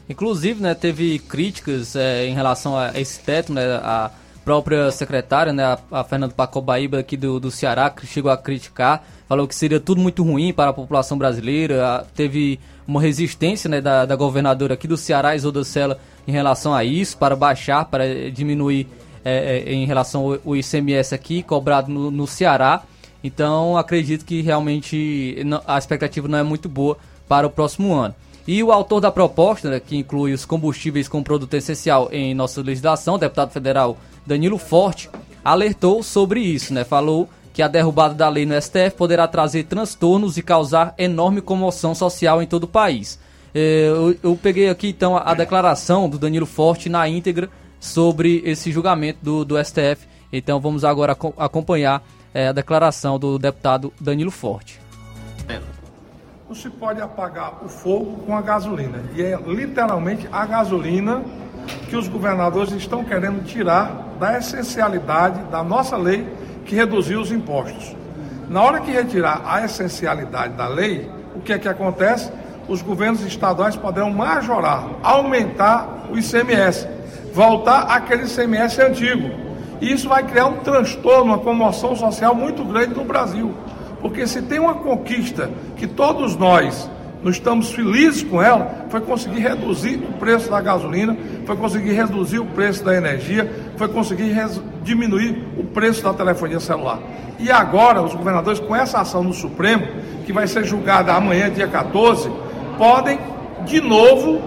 Inclusive, né, teve críticas é, em relação a esse teto, né, a, própria secretária, né, a, a Fernanda Pacobaíba aqui do, do Ceará, que chegou a criticar, falou que seria tudo muito ruim para a população brasileira, a, teve uma resistência né, da, da governadora aqui do Ceará, Isolda Sela, em relação a isso, para baixar, para diminuir é, é, em relação ao, ICMS aqui, cobrado no, no Ceará. Então acredito que realmente a expectativa não é muito boa para o próximo ano. E o autor da proposta, né, que inclui os combustíveis como produto essencial em nossa legislação, o deputado federal Danilo Forte, alertou sobre isso, né? Falou que a derrubada da lei no STF poderá trazer transtornos e causar enorme comoção social em todo o país. É, eu, eu peguei aqui então a, declaração do Danilo Forte na íntegra sobre esse julgamento do, do STF. Então vamos agora acompanhar é, a declaração do deputado Danilo Forte. Não se pode apagar o fogo com a gasolina. E é literalmente a gasolina que os governadores estão querendo tirar da essencialidade da nossa lei que reduziu os impostos. Na hora que retirar a essencialidade da lei, o que é que acontece? Os governos estaduais poderão majorar, aumentar o ICMS, voltar àquele ICMS antigo. E isso vai criar um transtorno, uma comoção social muito grande no Brasil. Porque se tem uma conquista que todos nós nós estamos felizes com ela, foi conseguir reduzir o preço da gasolina, foi conseguir reduzir o preço da energia, foi conseguir diminuir o preço da telefonia celular. E agora, os governadores, com essa ação no Supremo, que vai ser julgada amanhã, dia 14, podem, de novo,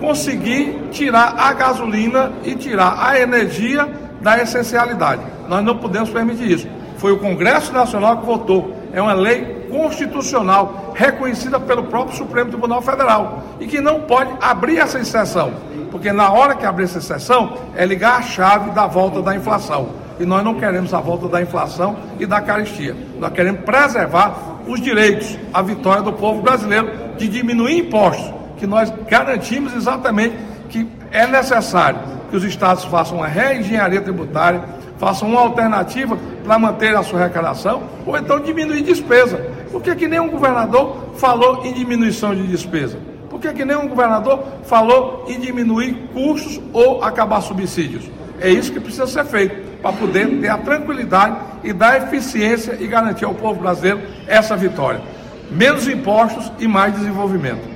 conseguir tirar a gasolina e tirar a energia da essencialidade. Nós não podemos permitir isso. Foi o Congresso Nacional que votou. É uma lei constitucional reconhecida pelo próprio Supremo Tribunal Federal e que não pode abrir essa exceção, porque na hora que abrir essa exceção é ligar a chave da volta da inflação. E nós não queremos a volta da inflação e da caristia. Nós queremos preservar os direitos, a vitória do povo brasileiro de diminuir impostos, que nós garantimos exatamente que é necessário que os estados façam uma reengenharia tributária, façam uma alternativa para manter a sua arrecadação, ou então diminuir despesa. Por que, que nenhum governador falou em diminuição de despesa? Por que, que nenhum governador falou em diminuir custos ou acabar subsídios? É isso que precisa ser feito para poder ter a tranquilidade e dar eficiência e garantir ao povo brasileiro essa vitória. Menos impostos e mais desenvolvimento.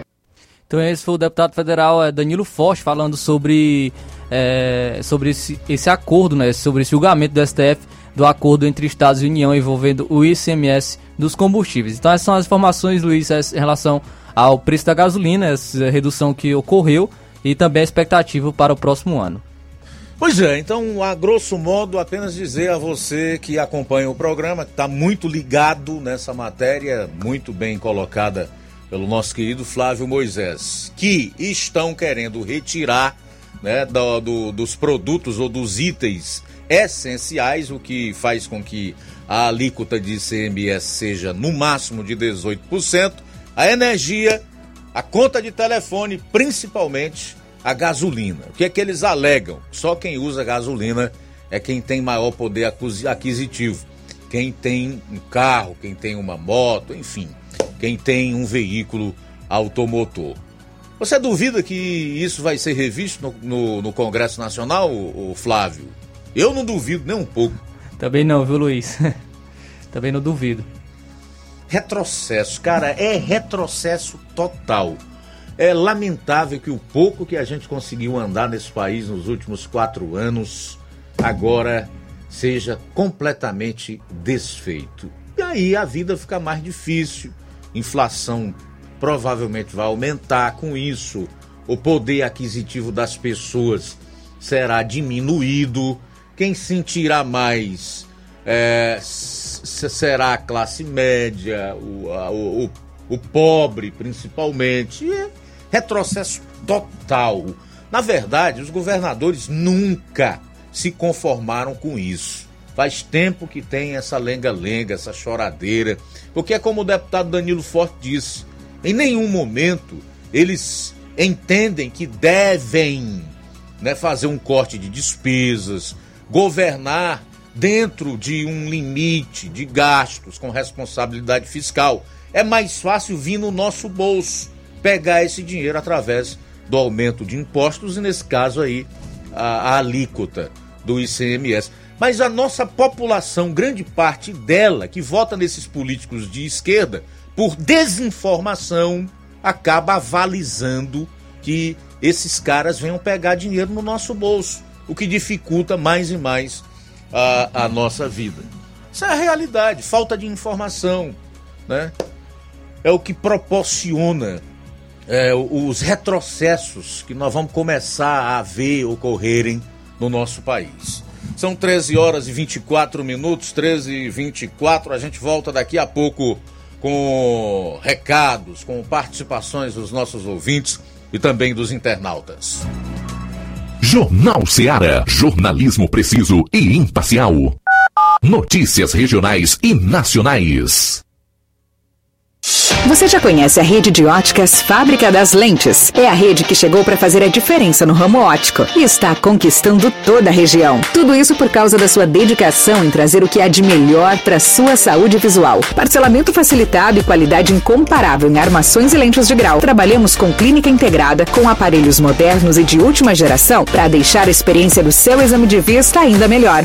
Então esse foi o deputado federal é, Danilo Forte falando sobre, é, sobre esse, esse acordo, né, sobre esse julgamento do STF do acordo entre Estados e União envolvendo o ICMS dos combustíveis. Então essas são as informações, Luiz, em relação ao preço da gasolina, essa redução que ocorreu e também a expectativa para o próximo ano. Pois é, então, a grosso modo, apenas dizer a você que acompanha o programa, que está muito ligado nessa matéria, muito bem colocada pelo nosso querido Flávio Moisés, que estão querendo retirar né, do, do, dos produtos ou dos itens essenciais, o que faz com que a alíquota de ICMS seja no máximo de 18%, a energia, a conta de telefone, principalmente a gasolina. O que é que eles alegam? Só quem usa gasolina é quem tem maior poder aquisitivo. Quem tem um carro, quem tem uma moto, enfim, quem tem um veículo automotor. Você duvida que isso vai ser revisto no, no, no Congresso Nacional, o Flávio? Eu não duvido nem um pouco. Também não, viu, Luiz? [LAUGHS] Também não duvido. Retrocesso, cara, é retrocesso total. É lamentável que o pouco que a gente conseguiu andar nesse país nos últimos quatro anos agora seja completamente desfeito. E aí a vida fica mais difícil. Inflação provavelmente vai aumentar com isso. O poder aquisitivo das pessoas será diminuído quem sentirá mais é, será a classe média, o, a, o, o pobre principalmente. E retrocesso total. Na verdade, os governadores nunca se conformaram com isso. Faz tempo que tem essa lenga-lenga, essa choradeira, porque é como o deputado Danilo Forte disse: em nenhum momento eles entendem que devem né, fazer um corte de despesas, governar dentro de um limite de gastos com responsabilidade fiscal. É mais fácil vir no nosso bolso, pegar esse dinheiro através do aumento de impostos e, nesse caso aí, a, a alíquota do ICMS. Mas a nossa população, grande parte dela, que vota nesses políticos de esquerda, por desinformação, acaba avalizando que esses caras venham pegar dinheiro no nosso bolso, o que dificulta mais e mais a, a nossa vida. Isso é a realidade, falta de informação, né? É o que proporciona é, os retrocessos que nós vamos começar a ver ocorrerem no nosso país. São 13 horas e 24 minutos, 13 e 24. A gente volta daqui a pouco com recados, com participações dos nossos ouvintes e também dos internautas. Jornal Seara. Jornalismo preciso e imparcial. Notícias regionais e nacionais. Você já conhece a rede de óticas Fábrica das Lentes? É a rede que chegou para fazer a diferença no ramo óptico e está conquistando toda a região. Tudo isso por causa da sua dedicação em trazer o que há de melhor para sua saúde visual. Parcelamento facilitado e qualidade incomparável em armações e lentes de grau. Trabalhamos com clínica integrada, com aparelhos modernos e de última geração para deixar a experiência do seu exame de vista ainda melhor.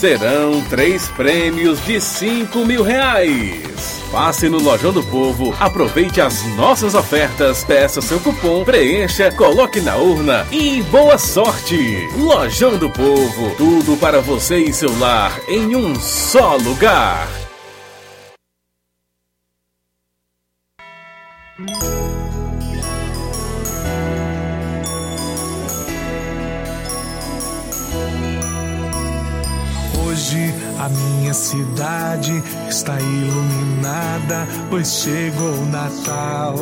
Serão três prêmios de 5 mil reais. Passe no Lojão do Povo, aproveite as nossas ofertas, peça seu cupom, preencha, coloque na urna e boa sorte! Lojão do Povo, tudo para você e seu lar em um só lugar. A minha cidade está iluminada, pois chegou o Natal.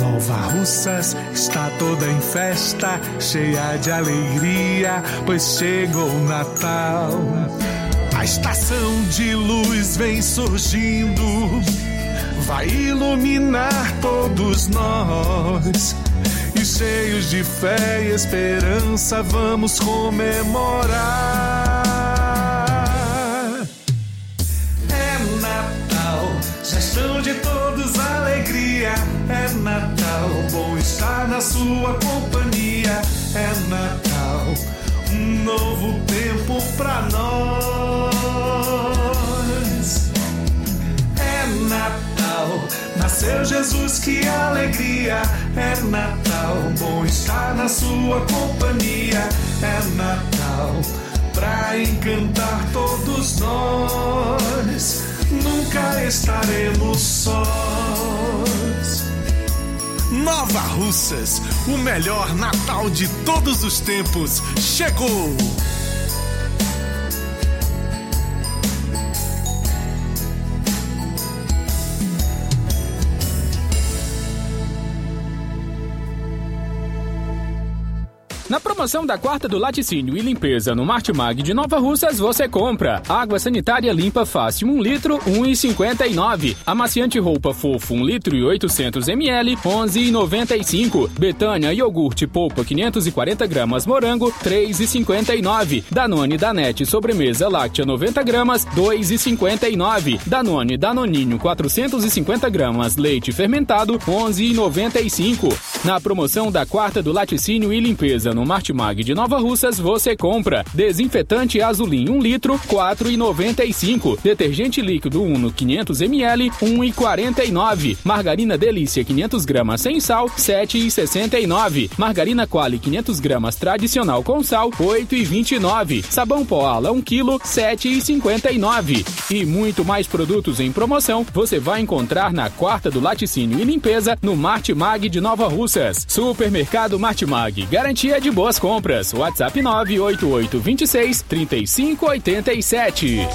Nova Russas está toda em festa, cheia de alegria, pois chegou o Natal. A estação de luz vem surgindo, vai iluminar todos nós. E cheios de fé e esperança, vamos comemorar. Gestão de todos alegria. É Natal, bom estar na sua companhia. É Natal, um novo tempo pra nós. É Natal, nasceu Jesus, que alegria. É Natal, bom estar na sua companhia. É Natal, pra encantar todos nós. Nunca estaremos sós. Nova Russas, o melhor Natal de todos os tempos, chegou! Na promoção da quarta do laticínio e limpeza no Martimag de Nova Russas, você compra água sanitária limpa fácil 1 litro, 1,59. Amaciante roupa fofo 1 litro e 800 ml, 11,95. Betânia iogurte polpa 540 gramas morango, 3,59. Danone Danete sobremesa láctea 90 gramas, 2,59. Danone Danoninho 450 gramas leite fermentado, 11,95. Na promoção da quarta do laticínio e limpeza no Martimag Martimag de Nova Russas você compra. Desinfetante Azulim 1 litro, 4,95. Detergente líquido Uno 500 ml, 1,49. Margarina Delícia 500 gramas sem sal, 7,69. Margarina Quali 500 gramas tradicional com sal, 8,29. Sabão pó ala 1 kg, 7,59. E muito mais produtos em promoção você vai encontrar na quarta do laticínio e limpeza no Martimag de Nova Russas. Supermercado Martimag, garantia de boas compras. WhatsApp 98826 3587.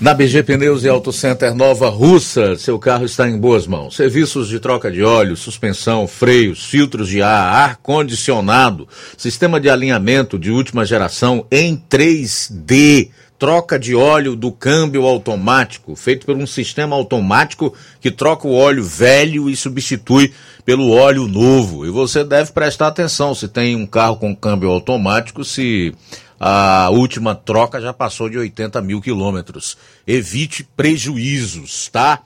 Na BG Pneus e Auto Center Nova Russa, seu carro está em boas mãos. Serviços de troca de óleo, suspensão, freios, filtros de ar, ar-condicionado, sistema de alinhamento de última geração em 3D, troca de óleo do câmbio automático, feito por um sistema automático que troca o óleo velho e substitui pelo óleo novo. E você deve prestar atenção se tem um carro com câmbio automático, se a última troca já passou de 80 mil quilômetros. Evite prejuízos, tá?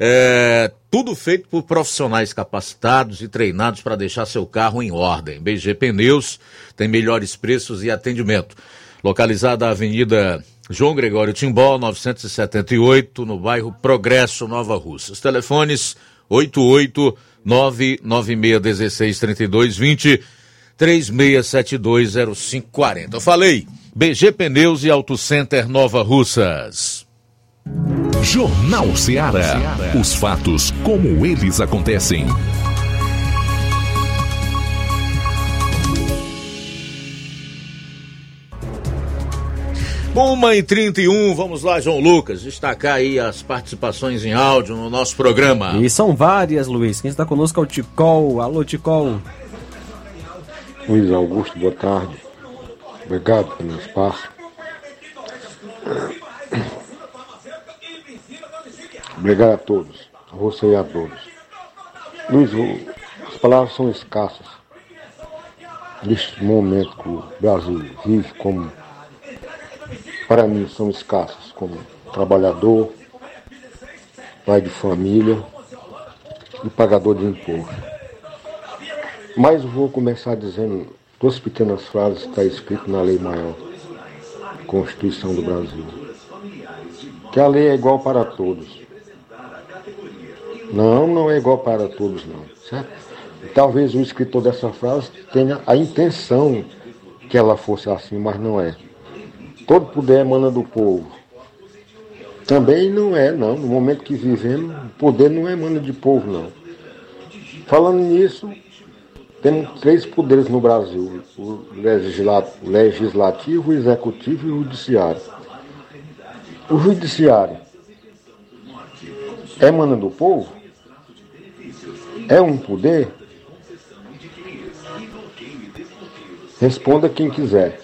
É, tudo feito por profissionais capacitados e treinados para deixar seu carro em ordem. BG Pneus tem melhores preços e atendimento. Localizada na Avenida João Gregório Timbó, 978, no bairro Progresso, Nova Rússia. Os telefones 88 99616 3220 36720540. Eu falei, BG Pneus e Auto Center Nova Russas. Jornal Ceará. Os fatos como eles acontecem. Uma e 31, vamos lá, João Lucas, destacar aí as participações em áudio no nosso programa. E são várias, Luiz. Quem está conosco é o Ticol. Alô, Ticol. Luiz Augusto, boa tarde. Obrigado pelo espaço. Obrigado a todos, a você e a todos. Luiz, as palavras são escassas. Neste momento que o Brasil vive como, para mim, são escassas, como trabalhador, pai de família e pagador de imposto. Mas vou começar dizendo duas pequenas frases que está escrito na lei maior, Constituição do Brasil. Que a lei é igual para todos. Não, não é igual para todos não, certo? Talvez o escritor dessa frase tenha a intenção que ela fosse assim, mas não é. Todo poder emana do povo. Também não é, não. No momento que vivemos, o poder não emana de povo, não. Falando nisso, temos três poderes no Brasil: o legislativo, o executivo e o judiciário. O judiciário emana do povo? É um poder? Responda quem quiser.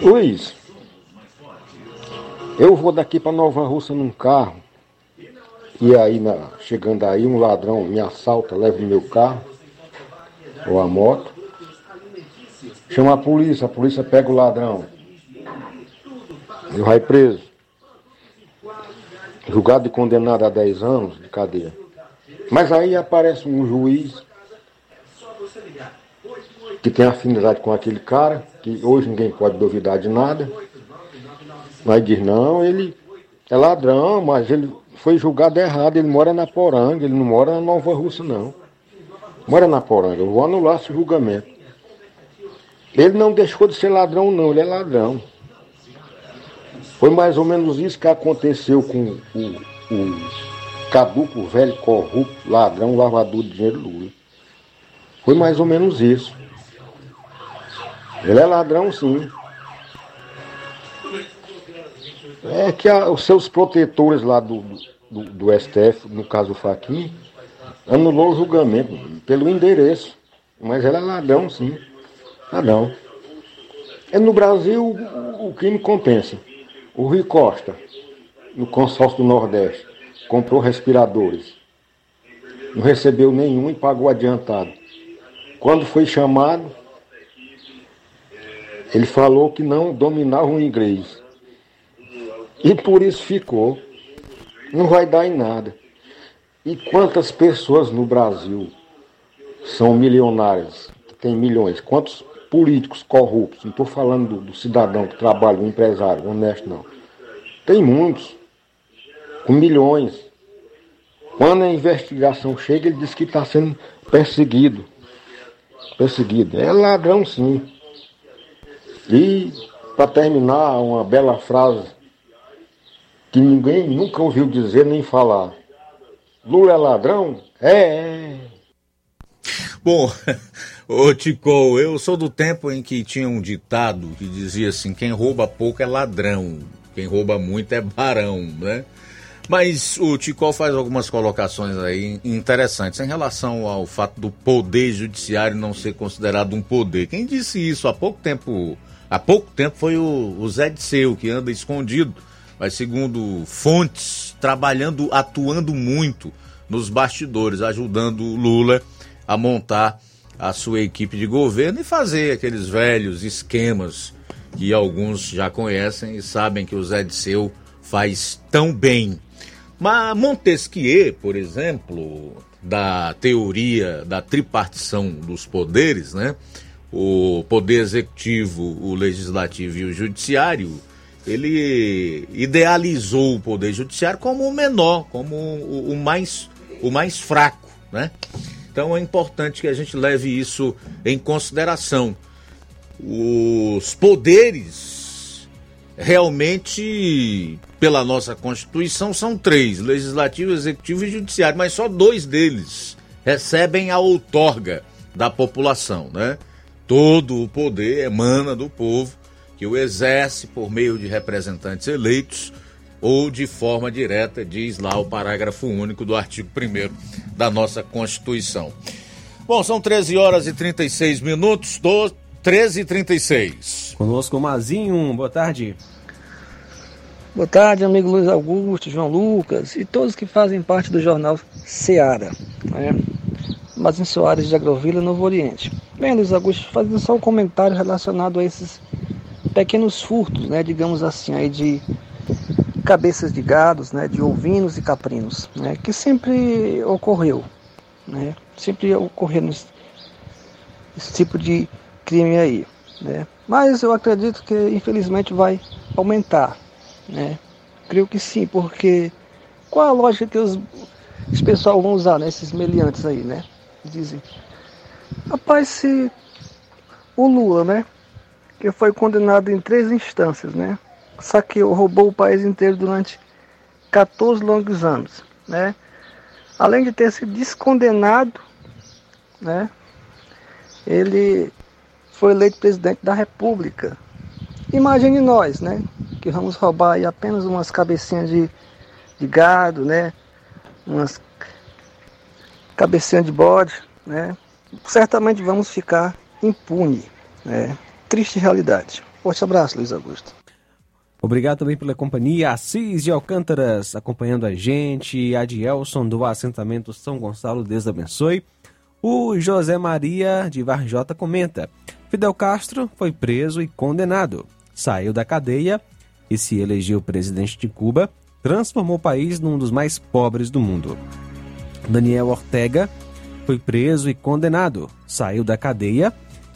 Luiz, eu vou daqui para Nova Russa num carro e aí, na, chegando aí, um ladrão me assalta, leva o meu carro, ou a moto. Chama a polícia, a polícia pega o ladrão. Eu vai preso. Julgado e condenado a 10 anos de cadeia. Mas aí aparece um juiz que tem afinidade com aquele cara, que hoje ninguém pode duvidar de nada. Mas diz, não, ele é ladrão, mas ele foi julgado errado, ele mora na Poranga, ele não mora na Nova Rússia, não. Mora na Poranga, eu vou anular esse julgamento. Ele não deixou de ser ladrão, não, ele é ladrão. Foi mais ou menos isso que aconteceu com o, o velho, corrupto, ladrão, lavador de dinheiro Lula. Foi mais ou menos isso. Ele é ladrão, sim. É que a, os seus protetores lá do, do, do, STF, no caso do Faquin, anulou o julgamento pelo endereço. Mas era ladrão, sim. Ladrão. É no Brasil o, o crime compensa. O Rui Costa, no consórcio do Nordeste, comprou respiradores. Não recebeu nenhum e pagou adiantado. Quando foi chamado, ele falou que não dominava o inglês. E por isso ficou. Não vai dar em nada. E quantas pessoas no Brasil são milionárias, têm milhões. Quantos políticos corruptos, não estou falando do, do, cidadão que trabalha, do empresário honesto, não. Tem muitos, com milhões. Quando a investigação chega, ele diz que está sendo perseguido. Perseguido. É ladrão, sim. E, para terminar, uma bela frase que ninguém nunca ouviu dizer nem falar. Lula é ladrão? É. Bom, [LAUGHS] ô Tico, eu sou do tempo em que tinha um ditado que dizia assim: quem rouba pouco é ladrão, quem rouba muito é barão, né? Mas o Tico faz algumas colocações aí interessantes em relação ao fato do poder judiciário não ser considerado um poder. Quem disse isso há pouco tempo? Há pouco tempo foi o, o Zé Disseu, que anda escondido, mas segundo fontes, trabalhando, atuando muito nos bastidores, ajudando Lula a montar a sua equipe de governo e fazer aqueles velhos esquemas que alguns já conhecem e sabem que o Zé Disseu faz tão bem. Mas Montesquieu, por exemplo, da teoria da tripartição dos poderes, né? O poder executivo, o legislativo e o judiciário, ele idealizou o poder judiciário como o menor, como o, o mais o mais fraco, né? Então é importante que a gente leve isso em consideração. Os poderes realmente, pela nossa Constituição, são três: legislativo, executivo e judiciário, mas só dois deles recebem a outorga da população, né? Todo o poder emana do povo que o exerce por meio de representantes eleitos ou de forma direta, diz lá o parágrafo único do artigo 1 da nossa Constituição. Bom, são 13 horas e 36 minutos, do 13 e 36. Conosco o Mazinho, boa tarde. Boa tarde, amigo Luiz Augusto, João Lucas e todos que fazem parte do jornal Seara. Né? Mazinho Soares de Agrovila, Novo Oriente. Bem, Luiz Augusto, fazendo só um comentário relacionado a esses pequenos furtos, né, digamos assim, aí de cabeças de gados, né, de ovinos e caprinos, né, que sempre ocorreu, né, sempre ocorreu esse, esse tipo de crime aí, né. Mas eu acredito que infelizmente vai aumentar, né. Creio que sim, porque qual a lógica que os, os pessoal vão usar, né, esses meliantes aí, né? Dizem, rapaz, se o Lula, né, que foi condenado em três instâncias, né? saqueou, roubou o país inteiro durante 14 longos anos, né? Além de ter sido descondenado, né? Ele foi eleito presidente da República. Imagine nós, né? Que vamos roubar aí apenas umas cabecinhas de, de gado, né? Umas cabecinhas de bode, né? Certamente vamos ficar impune, né? Triste realidade. Forte abraço, Luiz Augusto. Obrigado também pela companhia. Assis de Alcântaras acompanhando a gente. Adielson do assentamento São Gonçalo, Deus abençoe. O José Maria de Varjota comenta: Fidel Castro foi preso e condenado. Saiu da cadeia e se elegeu presidente de Cuba, transformou o país num dos mais pobres do mundo. Daniel Ortega foi preso e condenado. Saiu da cadeia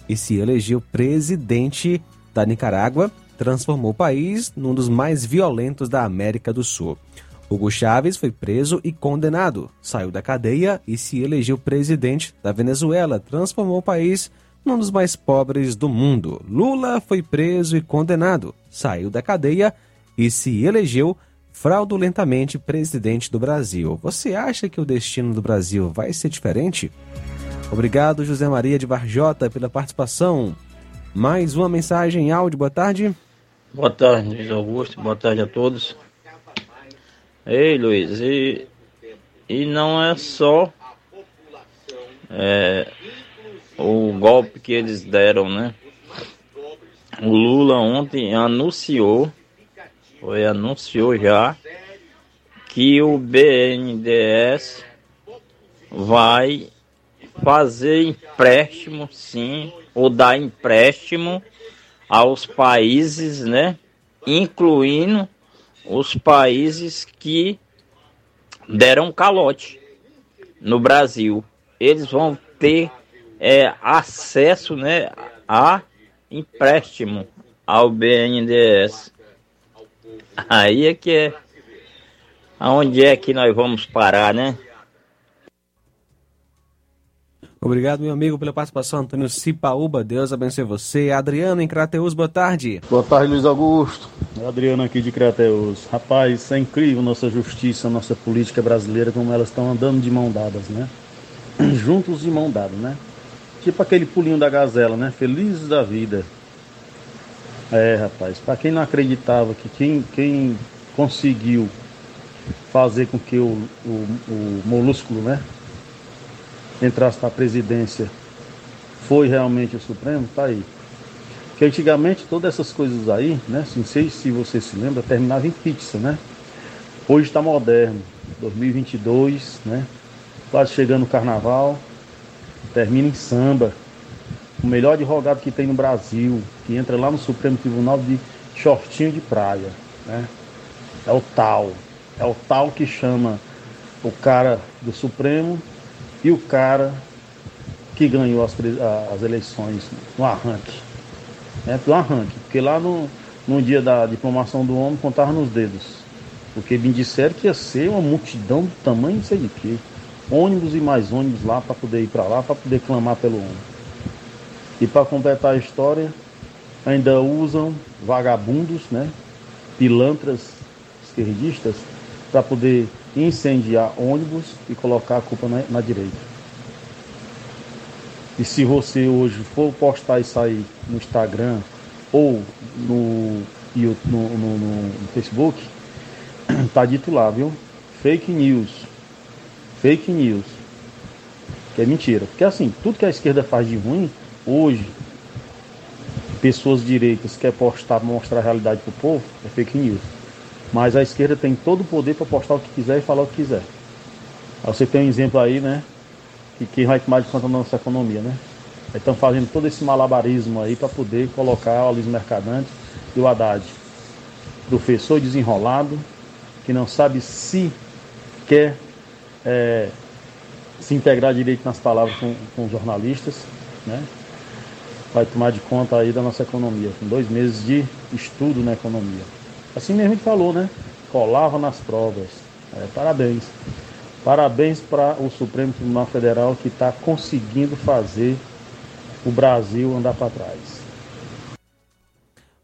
e se elegeu presidente da Nicarágua transformou o país num dos mais violentos da América do Sul. Hugo Chávez foi preso e condenado, saiu da cadeia e se elegeu presidente da Venezuela, transformou o país num dos mais pobres do mundo. Lula foi preso e condenado, saiu da cadeia e se elegeu fraudulentamente presidente do Brasil. Você acha que o destino do Brasil vai ser diferente? Obrigado, José Maria de Varjota, pela participação. Mais uma mensagem em áudio, boa tarde. Boa tarde, Luiz Augusto, boa tarde a todos. Ei, Luiz, e, e não é só é, o golpe que eles deram, né? O Lula ontem anunciou, foi anunciou já, que o BNDES vai fazer empréstimo, sim, ou dar empréstimo aos países, né, incluindo os países que deram calote no Brasil. Eles vão ter é acesso, né, a empréstimo ao BNDES. Aí é que é aonde é que nós vamos parar, né? Obrigado, meu amigo, pela participação. Antônio Cipaúba, Deus abençoe você. Adriano, em Crateus, boa tarde. Boa tarde, Luiz Augusto. Adriano aqui de Crateus. Rapaz, é incrível nossa justiça, nossa política brasileira, como elas estão andando de mão dadas, né? [CLEARS THROAT] Juntos de mão dadas, né? Tipo aquele pulinho da gazela, né? Felizes da vida. É, rapaz, para quem não acreditava que quem, quem conseguiu fazer com que o, o, o molúsculo, né? entrasse para a presidência foi realmente o Supremo, tá aí. Porque antigamente todas essas coisas aí, né? Não sei se você se lembra, terminava em pizza, né? Hoje está moderno, 2022, né? Quase chegando o carnaval, termina em samba. O melhor advogado que tem no Brasil, que entra lá no Supremo Tribunal de shortinho de praia, né? É o tal. É o tal que chama o cara do Supremo e o cara que ganhou as, as eleições no arranque. Né? No arranque, porque lá no, no dia da diplomação do homem contava nos dedos. Porque me disseram que ia ser uma multidão do tamanho não sei de quê. Ônibus e mais ônibus lá para poder ir para lá, para poder clamar pelo homem. E para completar a história, ainda usam vagabundos, né? pilantras esquerdistas, para poder incendiar ônibus e colocar a culpa na, na direita. E se você hoje for postar isso aí no Instagram ou no, no, no, no Facebook, [CLEARS THROAT] tá dito lá, viu? Fake news. Fake news. Que é mentira. Porque assim, tudo que a esquerda faz de ruim, hoje, pessoas direitas quer postar, mostrar a realidade pro povo, é fake news. Mas a esquerda tem todo o poder para postar o que quiser e falar o que quiser. Aí você tem um exemplo aí, né? Que quem vai tomar de conta da nossa economia, né? Estão fazendo todo esse malabarismo aí para poder colocar o Aloysio Mercadante e o Haddad. Professor desenrolado, que não sabe se quer é, se integrar direito nas palavras com, com jornalistas, né? Vai tomar de conta aí da nossa economia, com dois meses de estudo na economia. Assim mesmo ele falou, né? Colava nas provas. É, parabéns. Parabéns para o Supremo Tribunal Federal que está conseguindo fazer o Brasil andar para trás.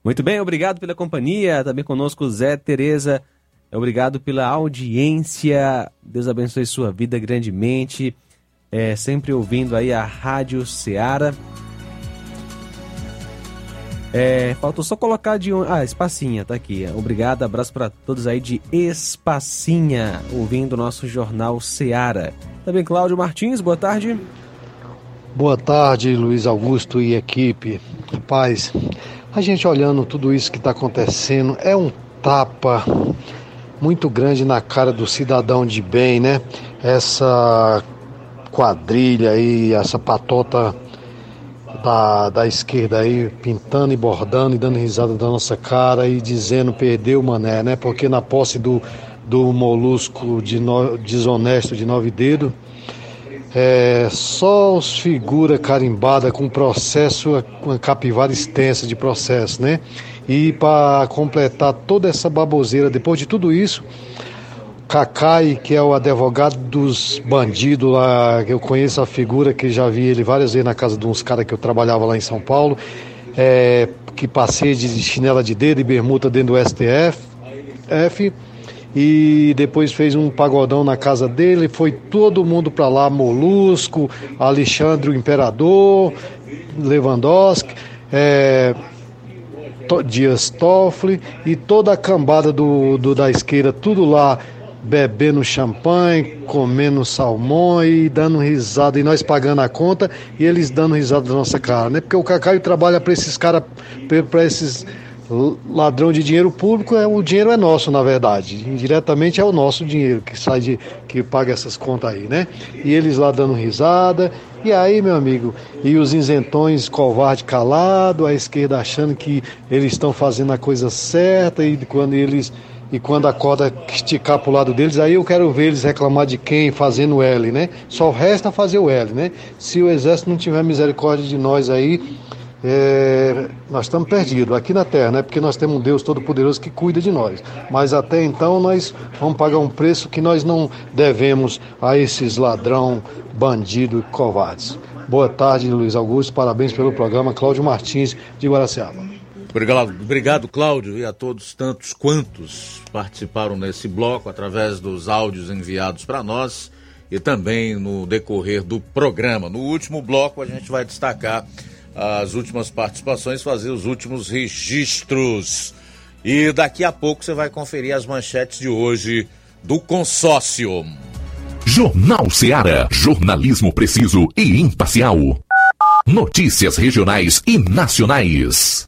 Muito bem, obrigado pela companhia. Também conosco Zé Tereza. Obrigado pela audiência. Deus abençoe sua vida grandemente. É, sempre ouvindo aí a Rádio Ceará. É, faltou só colocar de um. Ah, Espacinha, tá aqui. Obrigado, abraço para todos aí de Espacinha, ouvindo o nosso jornal Seara. Também Cláudio Martins, boa tarde. Boa tarde, Luiz Augusto e equipe. Rapaz, a gente olhando tudo isso que está acontecendo, é um tapa muito grande na cara do cidadão de bem, né? Essa quadrilha aí, essa patota da, da esquerda aí pintando e bordando e dando risada da nossa cara e dizendo perdeu mané, né? Porque na posse do, do molusco de no, desonesto de nove dedos, é, só os figura carimbada com processo, uma capivara extensa de processo, né? E para completar toda essa baboseira, depois de tudo isso, Cacai, que é o advogado dos bandidos lá, eu conheço a figura, que já vi ele várias vezes na casa de uns caras que eu trabalhava lá em São Paulo, é, que passei de chinela de dedo e bermuda dentro do STF, F, e depois fez um pagodão na casa dele, foi todo mundo para lá, Molusco, Alexandre o Imperador, Lewandowski, é, Dias Toffoli e toda a cambada do, do da esquerda, tudo lá bebendo champanhe, comendo salmão e dando risada, e nós pagando a conta e eles dando risada da nossa cara, né? Porque o Cacaio trabalha para esses caras, para esses ladrão de dinheiro público, é, o dinheiro é nosso, na verdade. Indiretamente é o nosso dinheiro que sai de. que paga essas contas aí, né? E eles lá dando risada. E aí, meu amigo, e os isentões covarde calado, a esquerda achando que eles estão fazendo a coisa certa, e quando eles e quando a corda esticar para o lado deles, aí eu quero ver eles reclamar de quem fazendo L, né? Só resta fazer o L, né? Se o exército não tiver misericórdia de nós aí, é, nós estamos perdidos aqui na Terra, né? Porque nós temos um Deus Todo-Poderoso que cuida de nós. Mas até então nós vamos pagar um preço que nós não devemos a esses ladrão, bandido e covardes. Boa tarde, Luiz Augusto. Parabéns pelo programa. Cláudio Martins, de Guaraciaba. Obrigado, obrigado, Cláudio, e a todos tantos quantos participaram nesse bloco através dos áudios enviados para nós e também no decorrer do programa. No último bloco, a gente vai destacar as últimas participações, fazer os últimos registros. E daqui a pouco você vai conferir as manchetes de hoje do consórcio. Jornal Seara. Jornalismo preciso e imparcial. Notícias regionais e nacionais.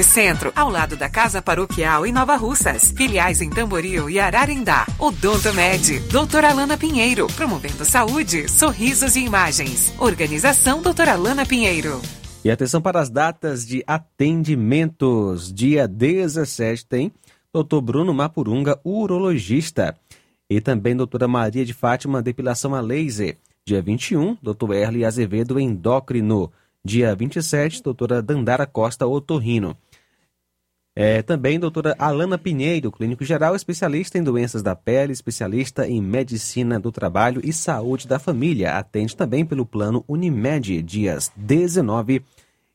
Centro, ao lado da Casa Paroquial em Nova Russas. Filiais em Tamboril e Ararindá. Odonto Med, doutora Alana Pinheiro, promovendo saúde, sorrisos e imagens. Organização doutora Alana Pinheiro. E atenção para as datas de atendimentos. Dia 17 tem Dr. Bruno Mapurunga, urologista. E também doutora Maria de Fátima, depilação a laser. Dia 21, Dr. Erle Azevedo, endócrino. Dia 27, doutora Dandara Costa Otorrino. É, também doutora Alana Pinheiro, clínico geral, especialista em doenças da pele, especialista em medicina do trabalho e saúde da família. Atende também pelo plano Unimed, dias 19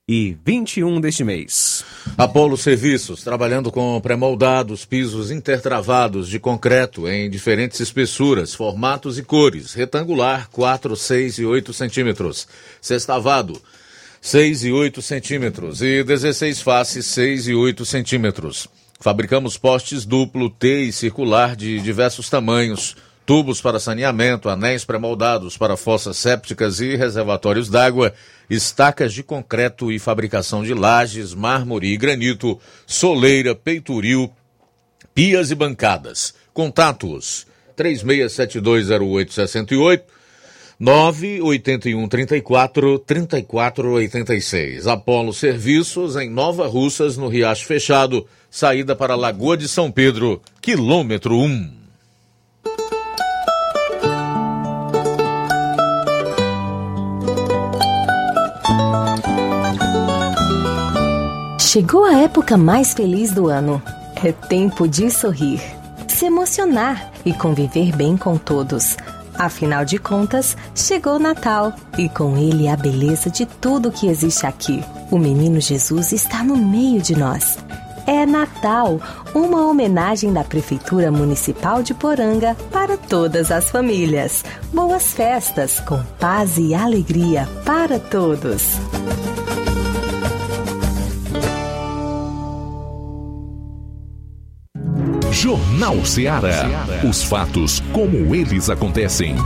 e 21 deste mês. Apolo Serviços, trabalhando com pré-moldados, pisos intertravados de concreto em diferentes espessuras, formatos e cores. Retangular, 4, 6 e 8 centímetros. Sextavado, 6 e 8 centímetros. E 16 faces, 6 e 8 centímetros. Fabricamos postes duplo, T e circular de diversos tamanhos, tubos para saneamento, anéis pré-moldados para fossas sépticas e reservatórios d'água, estacas de concreto e fabricação de lajes, mármore e granito, soleira, peitoril, pias e bancadas. Contatos 36720868 981 34 34 86. Apolo Serviços em Nova Russas, no Riacho Fechado, saída para Lagoa de São Pedro, quilômetro 1. Chegou a época mais feliz do ano. É tempo de sorrir, se emocionar e conviver bem com todos. Afinal de contas, chegou Natal e com ele a beleza de tudo que existe aqui. O menino Jesus está no meio de nós. É Natal, uma homenagem da Prefeitura Municipal de Poranga para todas as famílias. Boas festas, com paz e alegria para todos. Jornal Ceará. Os fatos como eles acontecem.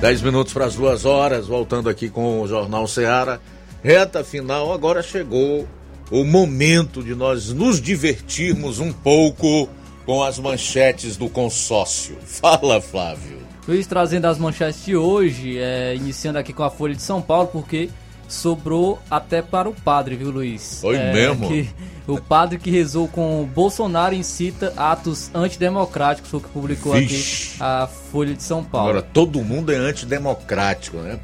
Dez minutos para as duas horas, voltando aqui com o Jornal Ceará. Reta final, agora chegou o momento de nós nos divertirmos um pouco com as manchetes do consórcio. [LAUGHS] Fala, Flávio. Luiz trazendo as manchetes de hoje, é, iniciando aqui com a Folha de São Paulo, porque sobrou até para o padre, viu, Luiz? Foi é, mesmo? Que, o padre que rezou com Bolsonaro incita atos antidemocráticos, foi o que publicou Vixe. aqui a Folha de São Paulo. Agora, todo mundo é antidemocrático, né?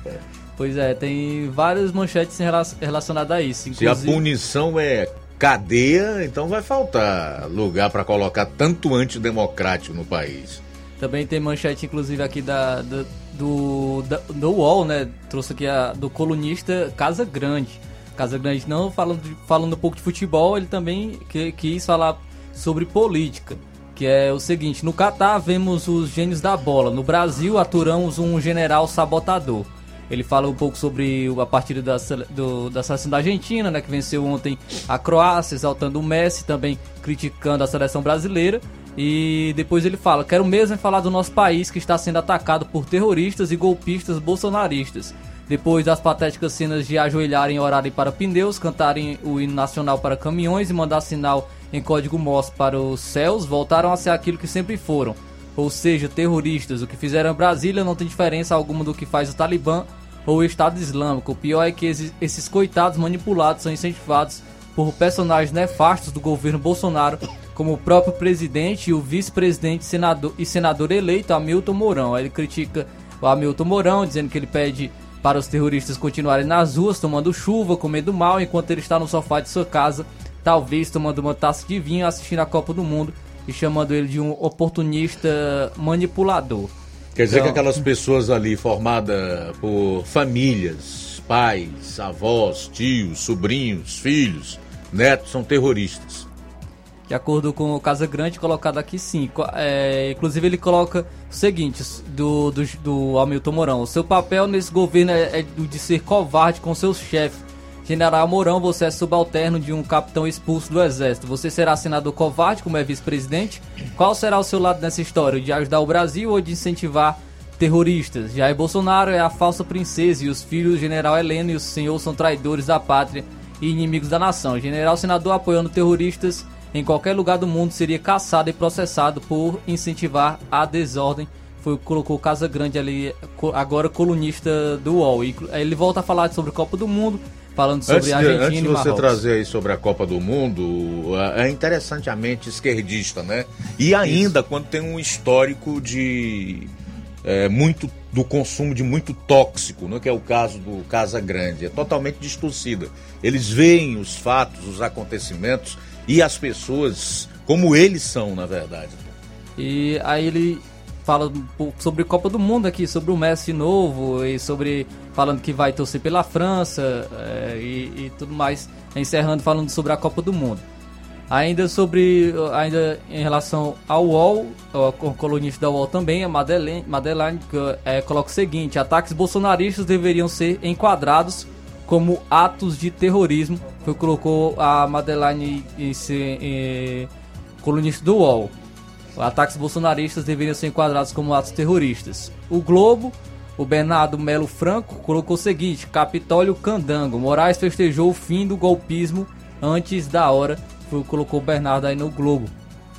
Pois é, tem várias manchetes relacionadas a isso. Se a punição é cadeia, então vai faltar lugar para colocar tanto antidemocrático no país. Também tem manchete, inclusive, aqui da, da do, da, do UOL, né? Trouxe aqui a do colunista Casa Grande. Casa Grande não falando, falando um pouco de futebol, ele também que, quis falar sobre política. Que é o seguinte, no Catar vemos os gênios da bola, no Brasil aturamos um general sabotador. Ele fala um pouco sobre a partida da, do, da seleção da Argentina, né, que venceu ontem a Croácia, exaltando o Messi, também criticando a seleção brasileira. E depois ele fala: Quero mesmo falar do nosso país que está sendo atacado por terroristas e golpistas bolsonaristas. Depois das patéticas cenas de ajoelharem e orarem para pneus, cantarem o hino nacional para caminhões e mandar sinal em código Morse para os céus, voltaram a ser aquilo que sempre foram ou seja, terroristas. O que fizeram Brasília não tem diferença alguma do que faz o Talibã ou o Estado Islâmico. O pior é que esses coitados manipulados são incentivados por personagens nefastos do governo Bolsonaro, como o próprio presidente e o vice-presidente senador, e senador eleito Hamilton Mourão. Ele critica o Hamilton Mourão, dizendo que ele pede para os terroristas continuarem nas ruas, tomando chuva, comendo mal, enquanto ele está no sofá de sua casa, talvez tomando uma taça de vinho assistindo a Copa do Mundo e chamando ele de um oportunista manipulador. Quer dizer Então- que aquelas pessoas ali formadas por famílias, pais, avós, tios, sobrinhos, filhos, netos, são terroristas. De acordo com o Casa Grande, colocado aqui sim. É, inclusive ele coloca o seguinte, do, do, do Hamilton Mourão. O seu papel nesse governo é, é de ser covarde com seus chefes. General Mourão, você é subalterno de um capitão expulso do exército. Você será senador covarde, como é vice-presidente? Qual será o seu lado nessa história? De ajudar o Brasil ou de incentivar terroristas? Jair Bolsonaro é a falsa princesa e os filhos do general Heleno e o senhor são traidores da pátria e inimigos da nação. General senador apoiando terroristas em qualquer lugar do mundo seria caçado e processado por incentivar a desordem. Foi colocou Casa Grande ali, agora colunista do UOL. E Ele volta a falar sobre Copa do Mundo, falando sobre antes de, Argentina antes de você trazer aí sobre a Copa do Mundo, é interessante a mente esquerdista, né? E ainda quando tem um histórico de é, muito do consumo de muito tóxico, né? que é o caso do Casa Grande, é totalmente distorcida. Eles veem os fatos, os acontecimentos e as pessoas como eles são, na verdade. E aí ele fala sobre Copa do Mundo aqui, sobre o Messi novo e sobre falando que vai torcer pela França é, e, e, tudo mais, encerrando falando sobre a Copa do Mundo. Ainda sobre, ainda em relação ao UOL, o colunista da UOL também, a Madeleine, Madeleine é, coloca o seguinte: ataques bolsonaristas deveriam ser enquadrados como atos de terrorismo. Foi colocou a Madeleine em, em, colunista do UOL. Ataques bolsonaristas deveriam ser enquadrados como atos terroristas. O Globo, o Bernardo Melo Franco, colocou o seguinte: Capitólio Candango. Moraes festejou o fim do golpismo antes da hora. Foi, colocou o Bernardo aí no Globo.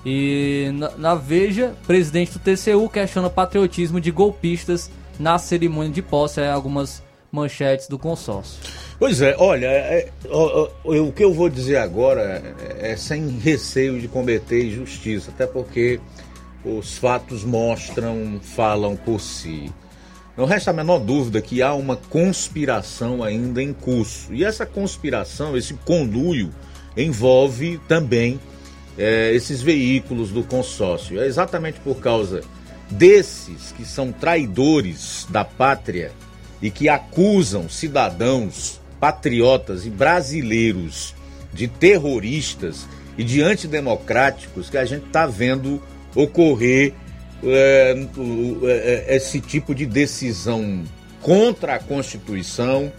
E na, na Veja, presidente do TCU questiona patriotismo de golpistas na cerimônia de posse. É, algumas manchetes do consórcio. Pois é, olha, é, é, o que eu vou dizer agora é, é sem receio de cometer injustiça, até porque os fatos mostram, falam por si. Não resta a menor dúvida que há uma conspiração ainda em curso. E essa conspiração, esse conluio, envolve também é, esses veículos do consórcio. É exatamente por causa desses que são traidores da pátria e que acusam cidadãos patriotas e brasileiros de terroristas e de antidemocráticos que a gente está vendo ocorrer é, é, esse tipo de decisão contra a Constituição,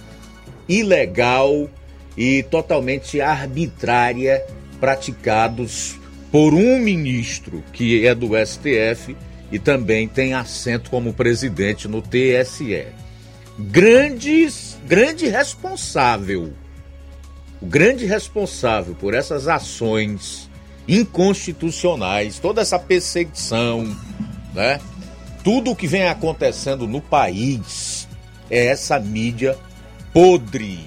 ilegal e totalmente arbitrária, praticados por um ministro que é do STF e também tem assento como presidente no TSE. Grandes, grande responsável, o grande responsável por essas ações inconstitucionais, toda essa perseguição, né? Tudo o que vem acontecendo no país é essa mídia podre,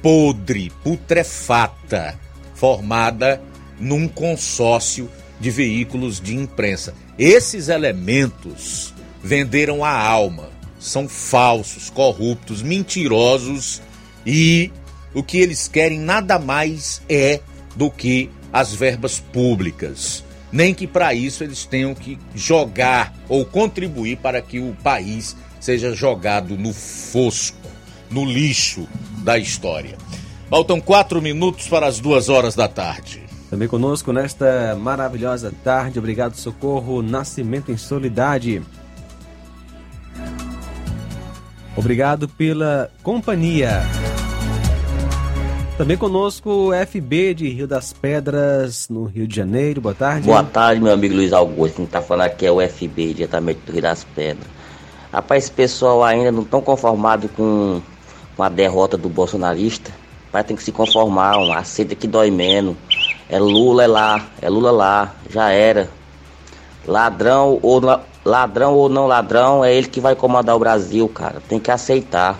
podre, putrefata, formada num consórcio de veículos de imprensa. Esses elementos venderam a alma, são falsos, corruptos, mentirosos e o que eles querem nada mais é do que as verbas públicas. Nem que para isso eles tenham que jogar ou contribuir para que o país seja jogado no fosco, no lixo da história. Faltam quatro minutos para as duas horas da tarde. Também conosco nesta maravilhosa tarde, obrigado Socorro Nascimento em Solidade. Obrigado pela companhia. Também conosco o FB de Rio das Pedras, no Rio de Janeiro. Boa tarde. Boa tarde, meu amigo Luiz Augusto. Quem está falando aqui é o FB, diretamente do Rio das Pedras. Rapaz, esse pessoal ainda não estão conformado com, com a derrota do bolsonarista. Vai ter que se conformar, um aceita que dói menos. É Lula é lá, é Lula lá, já era. Ladrão ou ladrão ou não ladrão, é ele que vai comandar o Brasil, cara. Tem que aceitar.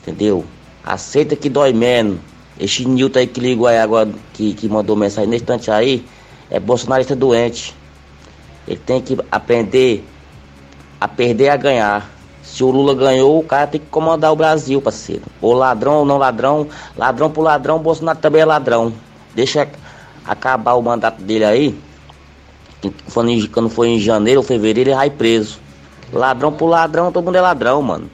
Entendeu? Aceita que dói menos. Esse Nilton aí que ligou aí agora, que, que mandou mensagem nesse instante aí, é bolsonarista doente. Ele tem que aprender a perder a ganhar. Se o Lula ganhou, o cara tem que comandar o Brasil, parceiro. Ou ladrão ou não ladrão, ladrão por ladrão, Bolsonaro também é ladrão. Deixa acabar o mandato dele aí. Quando foi em janeiro ou fevereiro, ele vai preso. Ladrão por ladrão, todo mundo é ladrão, mano.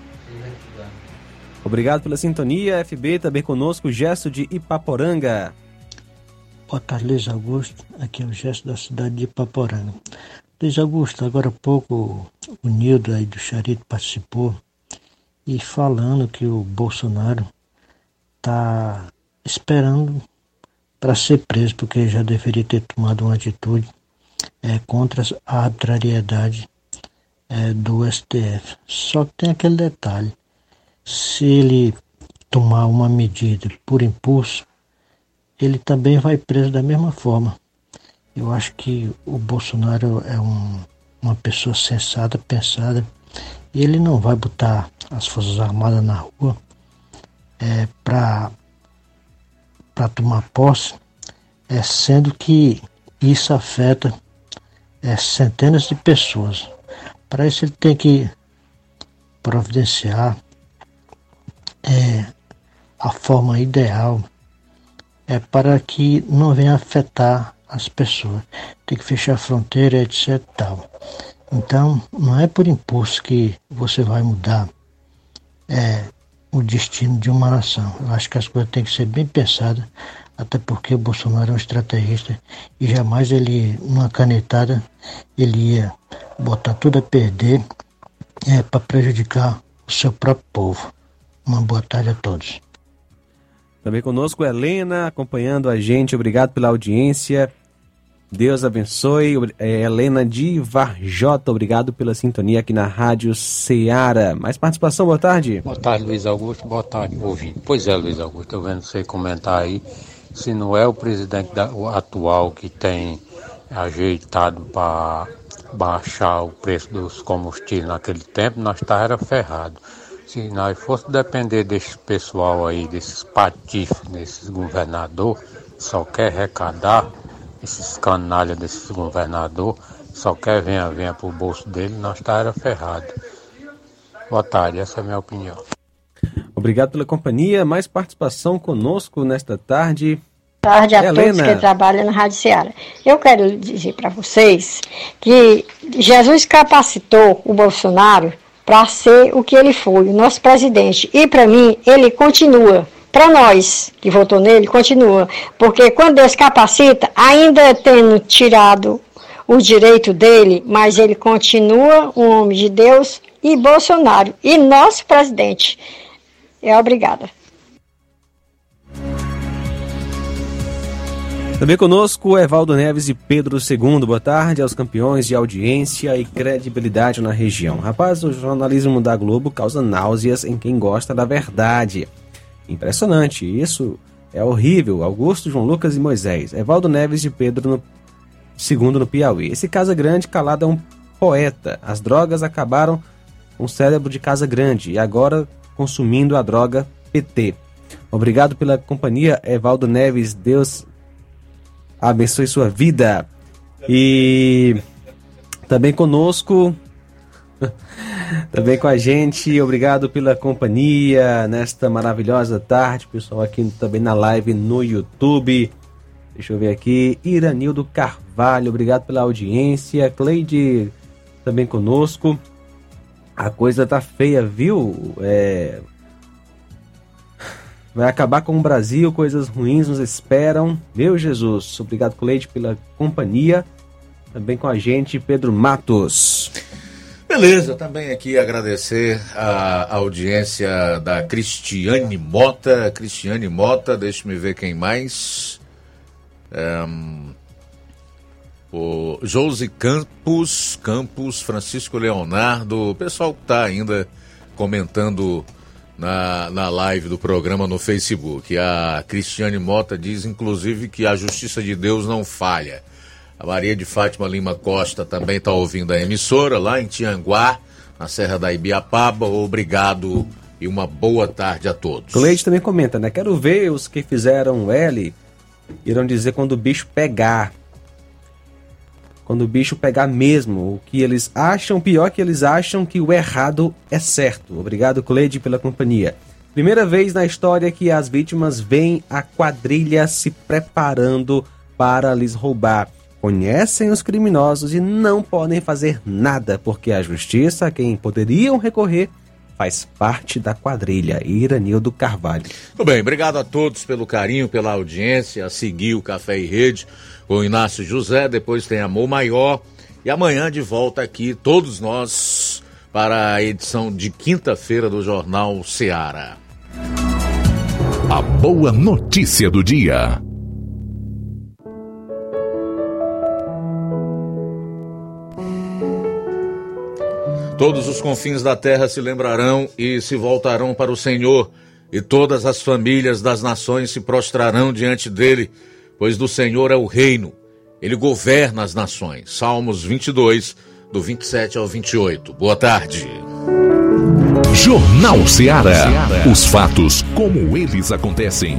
Obrigado pela sintonia, FB, também conosco, Gesto de Ipaporanga. Boa tarde, Luiz Augusto. Aqui é o Gesto da cidade de Ipaporanga. Luiz Augusto, agora há pouco o Nildo aí do Charito participou e falando que o Bolsonaro está esperando para ser preso, porque já deveria ter tomado uma atitude é, contra a arbitrariedade é, do STF. Só que tem aquele detalhe: se ele tomar uma medida por impulso, ele também vai preso da mesma forma. Eu acho que o Bolsonaro é um, uma pessoa sensata, pensada, e ele não vai botar as Forças Armadas na rua é, para tomar posse, é, sendo que isso afeta é, centenas de pessoas. Para isso ele tem que providenciar é, a forma ideal é para que não venha afetar as pessoas. Tem que fechar a fronteira, etc. Tal. Então, não é por impulso que você vai mudar é, o destino de uma nação. Eu acho que as coisas têm que ser bem pensadas, até porque o Bolsonaro é um estrategista e jamais ele, numa canetada, ele ia botar tudo a perder é, para prejudicar o seu próprio povo. Uma boa tarde a todos. Também conosco Helena, acompanhando a gente. Obrigado pela audiência. Deus abençoe. É, Helena de Varjota, obrigado pela sintonia aqui na Rádio Ceará. Mais participação, boa tarde. Boa tarde, Luiz Augusto. Boa tarde, ouvindo. Pois é, Luiz Augusto, estou vendo você comentar aí. Se não é o presidente da, o atual que tem ajeitado para baixar o preço dos combustíveis naquele tempo, nós estávamos ferrados. Se nós fosse depender desse pessoal aí, desses patifes, desses governador, só quer arrecadar, esses canalhas desses governador, só quer venha, venha pro bolso dele, nós estávamos ferrados. Boa tarde, essa é a minha opinião. Obrigado pela companhia. Mais participação conosco nesta tarde. tarde a Helena. todos que trabalham na Rádio Ceará. Eu quero dizer para vocês que Jesus capacitou o Bolsonaro para ser o que ele foi, o nosso presidente. E para mim, ele continua. Para nós que votou nele, continua. Porque quando Deus capacita, ainda tendo tirado o direito dele, mas ele continua um homem de Deus e Bolsonaro. E nosso presidente. É obrigada. Também conosco Evaldo Neves e Pedro II. Boa tarde aos campeões de audiência e credibilidade na região. Rapaz, o jornalismo da Globo causa náuseas em quem gosta da verdade. Impressionante, isso é horrível. Augusto, João Lucas e Moisés. Evaldo Neves e Pedro. II no Piauí. Esse Casa Grande calado é um poeta. As drogas acabaram o cérebro de Casa Grande e agora consumindo a droga PT. Obrigado pela companhia, Evaldo Neves. Deus abençoe sua vida. E também conosco, [LAUGHS] também com a gente, obrigado pela companhia nesta maravilhosa tarde, pessoal aqui também na live no YouTube. Deixa eu ver aqui, Iranildo Carvalho, obrigado pela audiência. Cleide também conosco. A coisa tá feia, viu? É, Vai acabar com o Brasil, coisas ruins nos esperam. Meu Jesus, obrigado, Cleide, pela companhia. Também com a gente, Pedro Matos. Beleza, também aqui agradecer a audiência da Cristiane Mota. Cristiane Mota, deixa-me ver quem mais. Um, o Josi Campos, Campos, Francisco Leonardo, o pessoal que está ainda comentando na, na live do programa no Facebook. A Cristiane Mota diz, inclusive, que a justiça de Deus não falha. A Maria de Fátima Lima Costa também está ouvindo a emissora lá em Tianguá, na Serra da Ibiapaba. Obrigado e uma boa tarde a todos. Cleide também comenta, né? Quero ver os que fizeram L irão dizer quando o bicho pegar quando o bicho pegar mesmo o que eles acham, pior que eles acham que o errado é certo. Obrigado, Cleide, pela companhia. Primeira vez na história que as vítimas veem a quadrilha se preparando para lhes roubar. Conhecem os criminosos e não podem fazer nada, porque a justiça, a quem poderiam recorrer, faz parte da quadrilha. Iranildo Carvalho. Muito bem, obrigado a todos pelo carinho, pela audiência, a seguir o Café e Rede com Inácio José, depois tem Amor Maior. E amanhã de volta aqui, todos nós, para a edição de quinta-feira do Jornal Seara. A boa notícia do dia. Todos os confins da terra se lembrarão e se voltarão para o Senhor, e todas as famílias das nações se prostrarão diante dele pois do Senhor é o reino, ele governa as nações. Salmos 22, do 27 ao 28. Boa tarde. Jornal Ceará. Os fatos como eles acontecem.